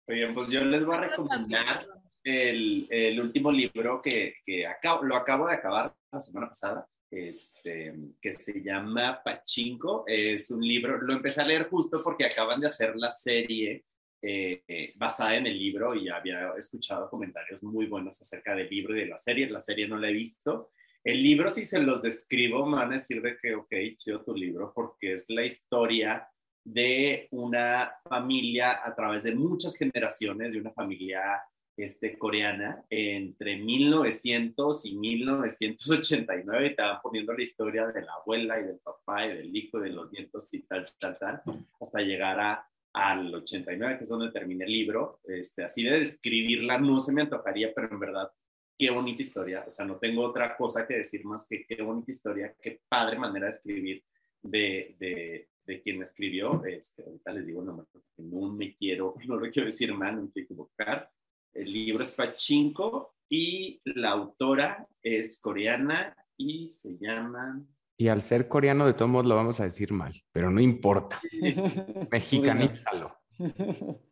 Oigan, pues yo les voy a recomendar el, el último libro que, que acabo, lo acabo de acabar la semana pasada, este, que se llama Pachinko. Es un libro, lo empecé a leer justo porque acaban de hacer la serie eh, basada en el libro y había escuchado comentarios muy buenos acerca del libro y de la serie. La serie no la he visto. El libro, si se los describo, me van a decir de que, ok, chido tu libro, porque es la historia de una familia a través de muchas generaciones, de una familia este, coreana entre 1900 y 1989 y te van poniendo la historia de la abuela y del papá y del hijo, de los nietos y tal, tal, tal, hasta llegar a, al 89, que es donde termina el libro. Este, así de describirla no se me antojaría, pero en verdad, qué bonita historia. O sea, no tengo otra cosa que decir más que qué bonita historia, qué padre manera de escribir de, de, de quien escribió. Este, ahorita les digo, no, no me quiero, (laughs) no lo quiero decir mal, no me quiero equivocar el libro es Pachinko y la autora es coreana y se llama... Y al ser coreano, de todos modos lo vamos a decir mal, pero no importa. (laughs) Mexicanízalo. (laughs)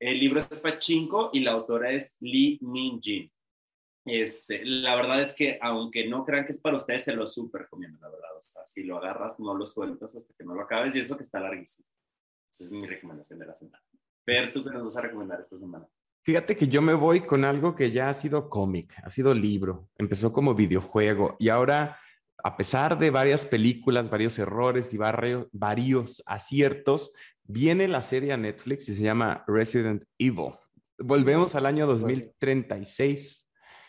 El libro es Pachinko y la autora es Lee Min-jin. Este, la verdad es que, aunque no crean que es para ustedes, se lo súper recomiendo, la verdad. O sea, si lo agarras, no lo sueltas hasta que no lo acabes y eso que está larguísimo. Esa es mi recomendación de la semana. Pero ¿tú qué nos vas a recomendar esta semana? Fíjate que yo me voy con algo que ya ha sido cómic, ha sido libro, empezó como videojuego y ahora, a pesar de varias películas, varios errores y varios, aciertos, viene la serie a Netflix y se llama Resident Evil. Volvemos al año 2036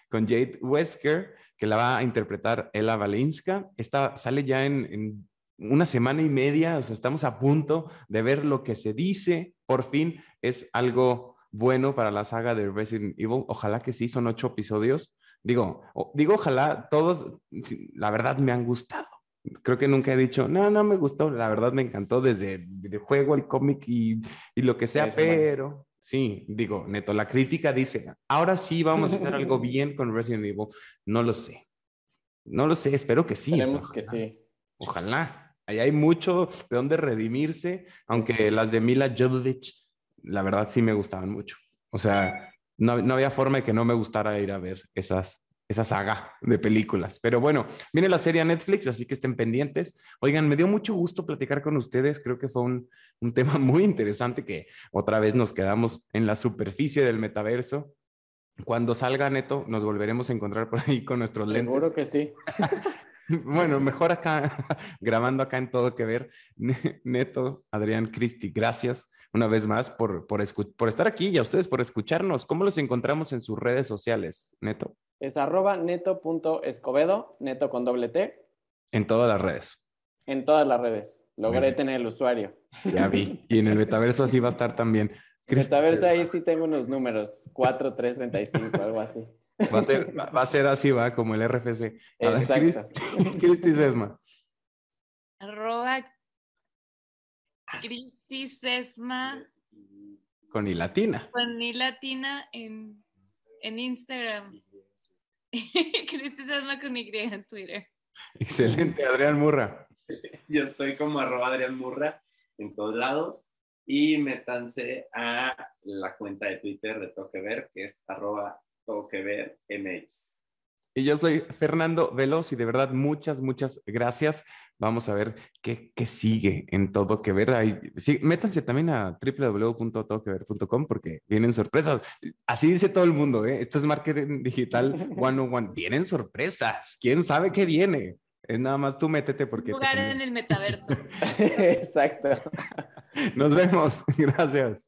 con Jade Wesker, que la va a interpretar Ella Valinska. Esta sale ya en, en una semana y media, o sea, estamos a punto de ver lo que se dice. Por fin es algo bueno para la saga de Resident Evil. Ojalá que sí, son ocho episodios. Digo, digo, ojalá todos, la verdad me han gustado. Creo que nunca he dicho, no, no me gustó, la verdad me encantó desde el videojuego, el cómic y, y, lo que sea, pero sí, digo, neto, la crítica dice, ahora sí vamos a hacer algo (laughs) bien con Resident Evil. No lo sé. No lo sé, espero que sí. Esperemos que sí. Ojalá. Ahí hay mucho de dónde redimirse, aunque las de Mila Jovovich la verdad sí me gustaban mucho. O sea, no, había forma de que no me gustara ir a ver esas, esa saga de películas. Pero bueno, viene la serie a Netflix, así que estén pendientes. Oigan, me dio mucho gusto platicar con ustedes. Creo que fue un, un tema (laughs) muy interesante que otra vez nos quedamos en la superficie del metaverso. Cuando salga Neto, nos volveremos a encontrar por ahí con nuestros lentes. Seguro que sí. (laughs) Bueno, mejor acá, (laughs) grabando acá en todo que ver. Neto, Adrián, Cristi, gracias una vez más por, por, por estar aquí y a ustedes por escucharnos. ¿Cómo los encontramos en sus redes sociales, Neto? Es arroba neto.escobedo, neto con doble T. En todas las redes. En todas las redes. Logré tener el usuario. Ya vi. Y en el metaverso así va a estar también. En el metaverso ahí sí tengo unos números, 4, 3, 35, algo así. Va a ser, va a ser así, va, como el RFC. Exacto. (laughs) Cristi Sesma. Arroba Cristi Sesma. Con I latina. Con I latina en, en Instagram. (laughs) Cristi Sesma con Y en Twitter. Excelente, Adrián Murra. (laughs) Yo estoy como arroba Adrián Murra en todos lados y métanse a la cuenta de Twitter de Toque Ver, que es arroba Toque Ver MX. Y yo soy Fernando Veloz y de verdad muchas, muchas gracias. Vamos a ver qué, qué sigue en todo que ver. Ahí, sí, métanse también a www.todoquever.com porque vienen sorpresas. Así dice todo el mundo, ¿eh? Esto es marketing digital (laughs) one on one. Vienen sorpresas. ¿Quién sabe qué viene? Es nada más tú métete porque... Jugar en el metaverso. (laughs) Exacto. (laughs) Nos vemos. Gracias.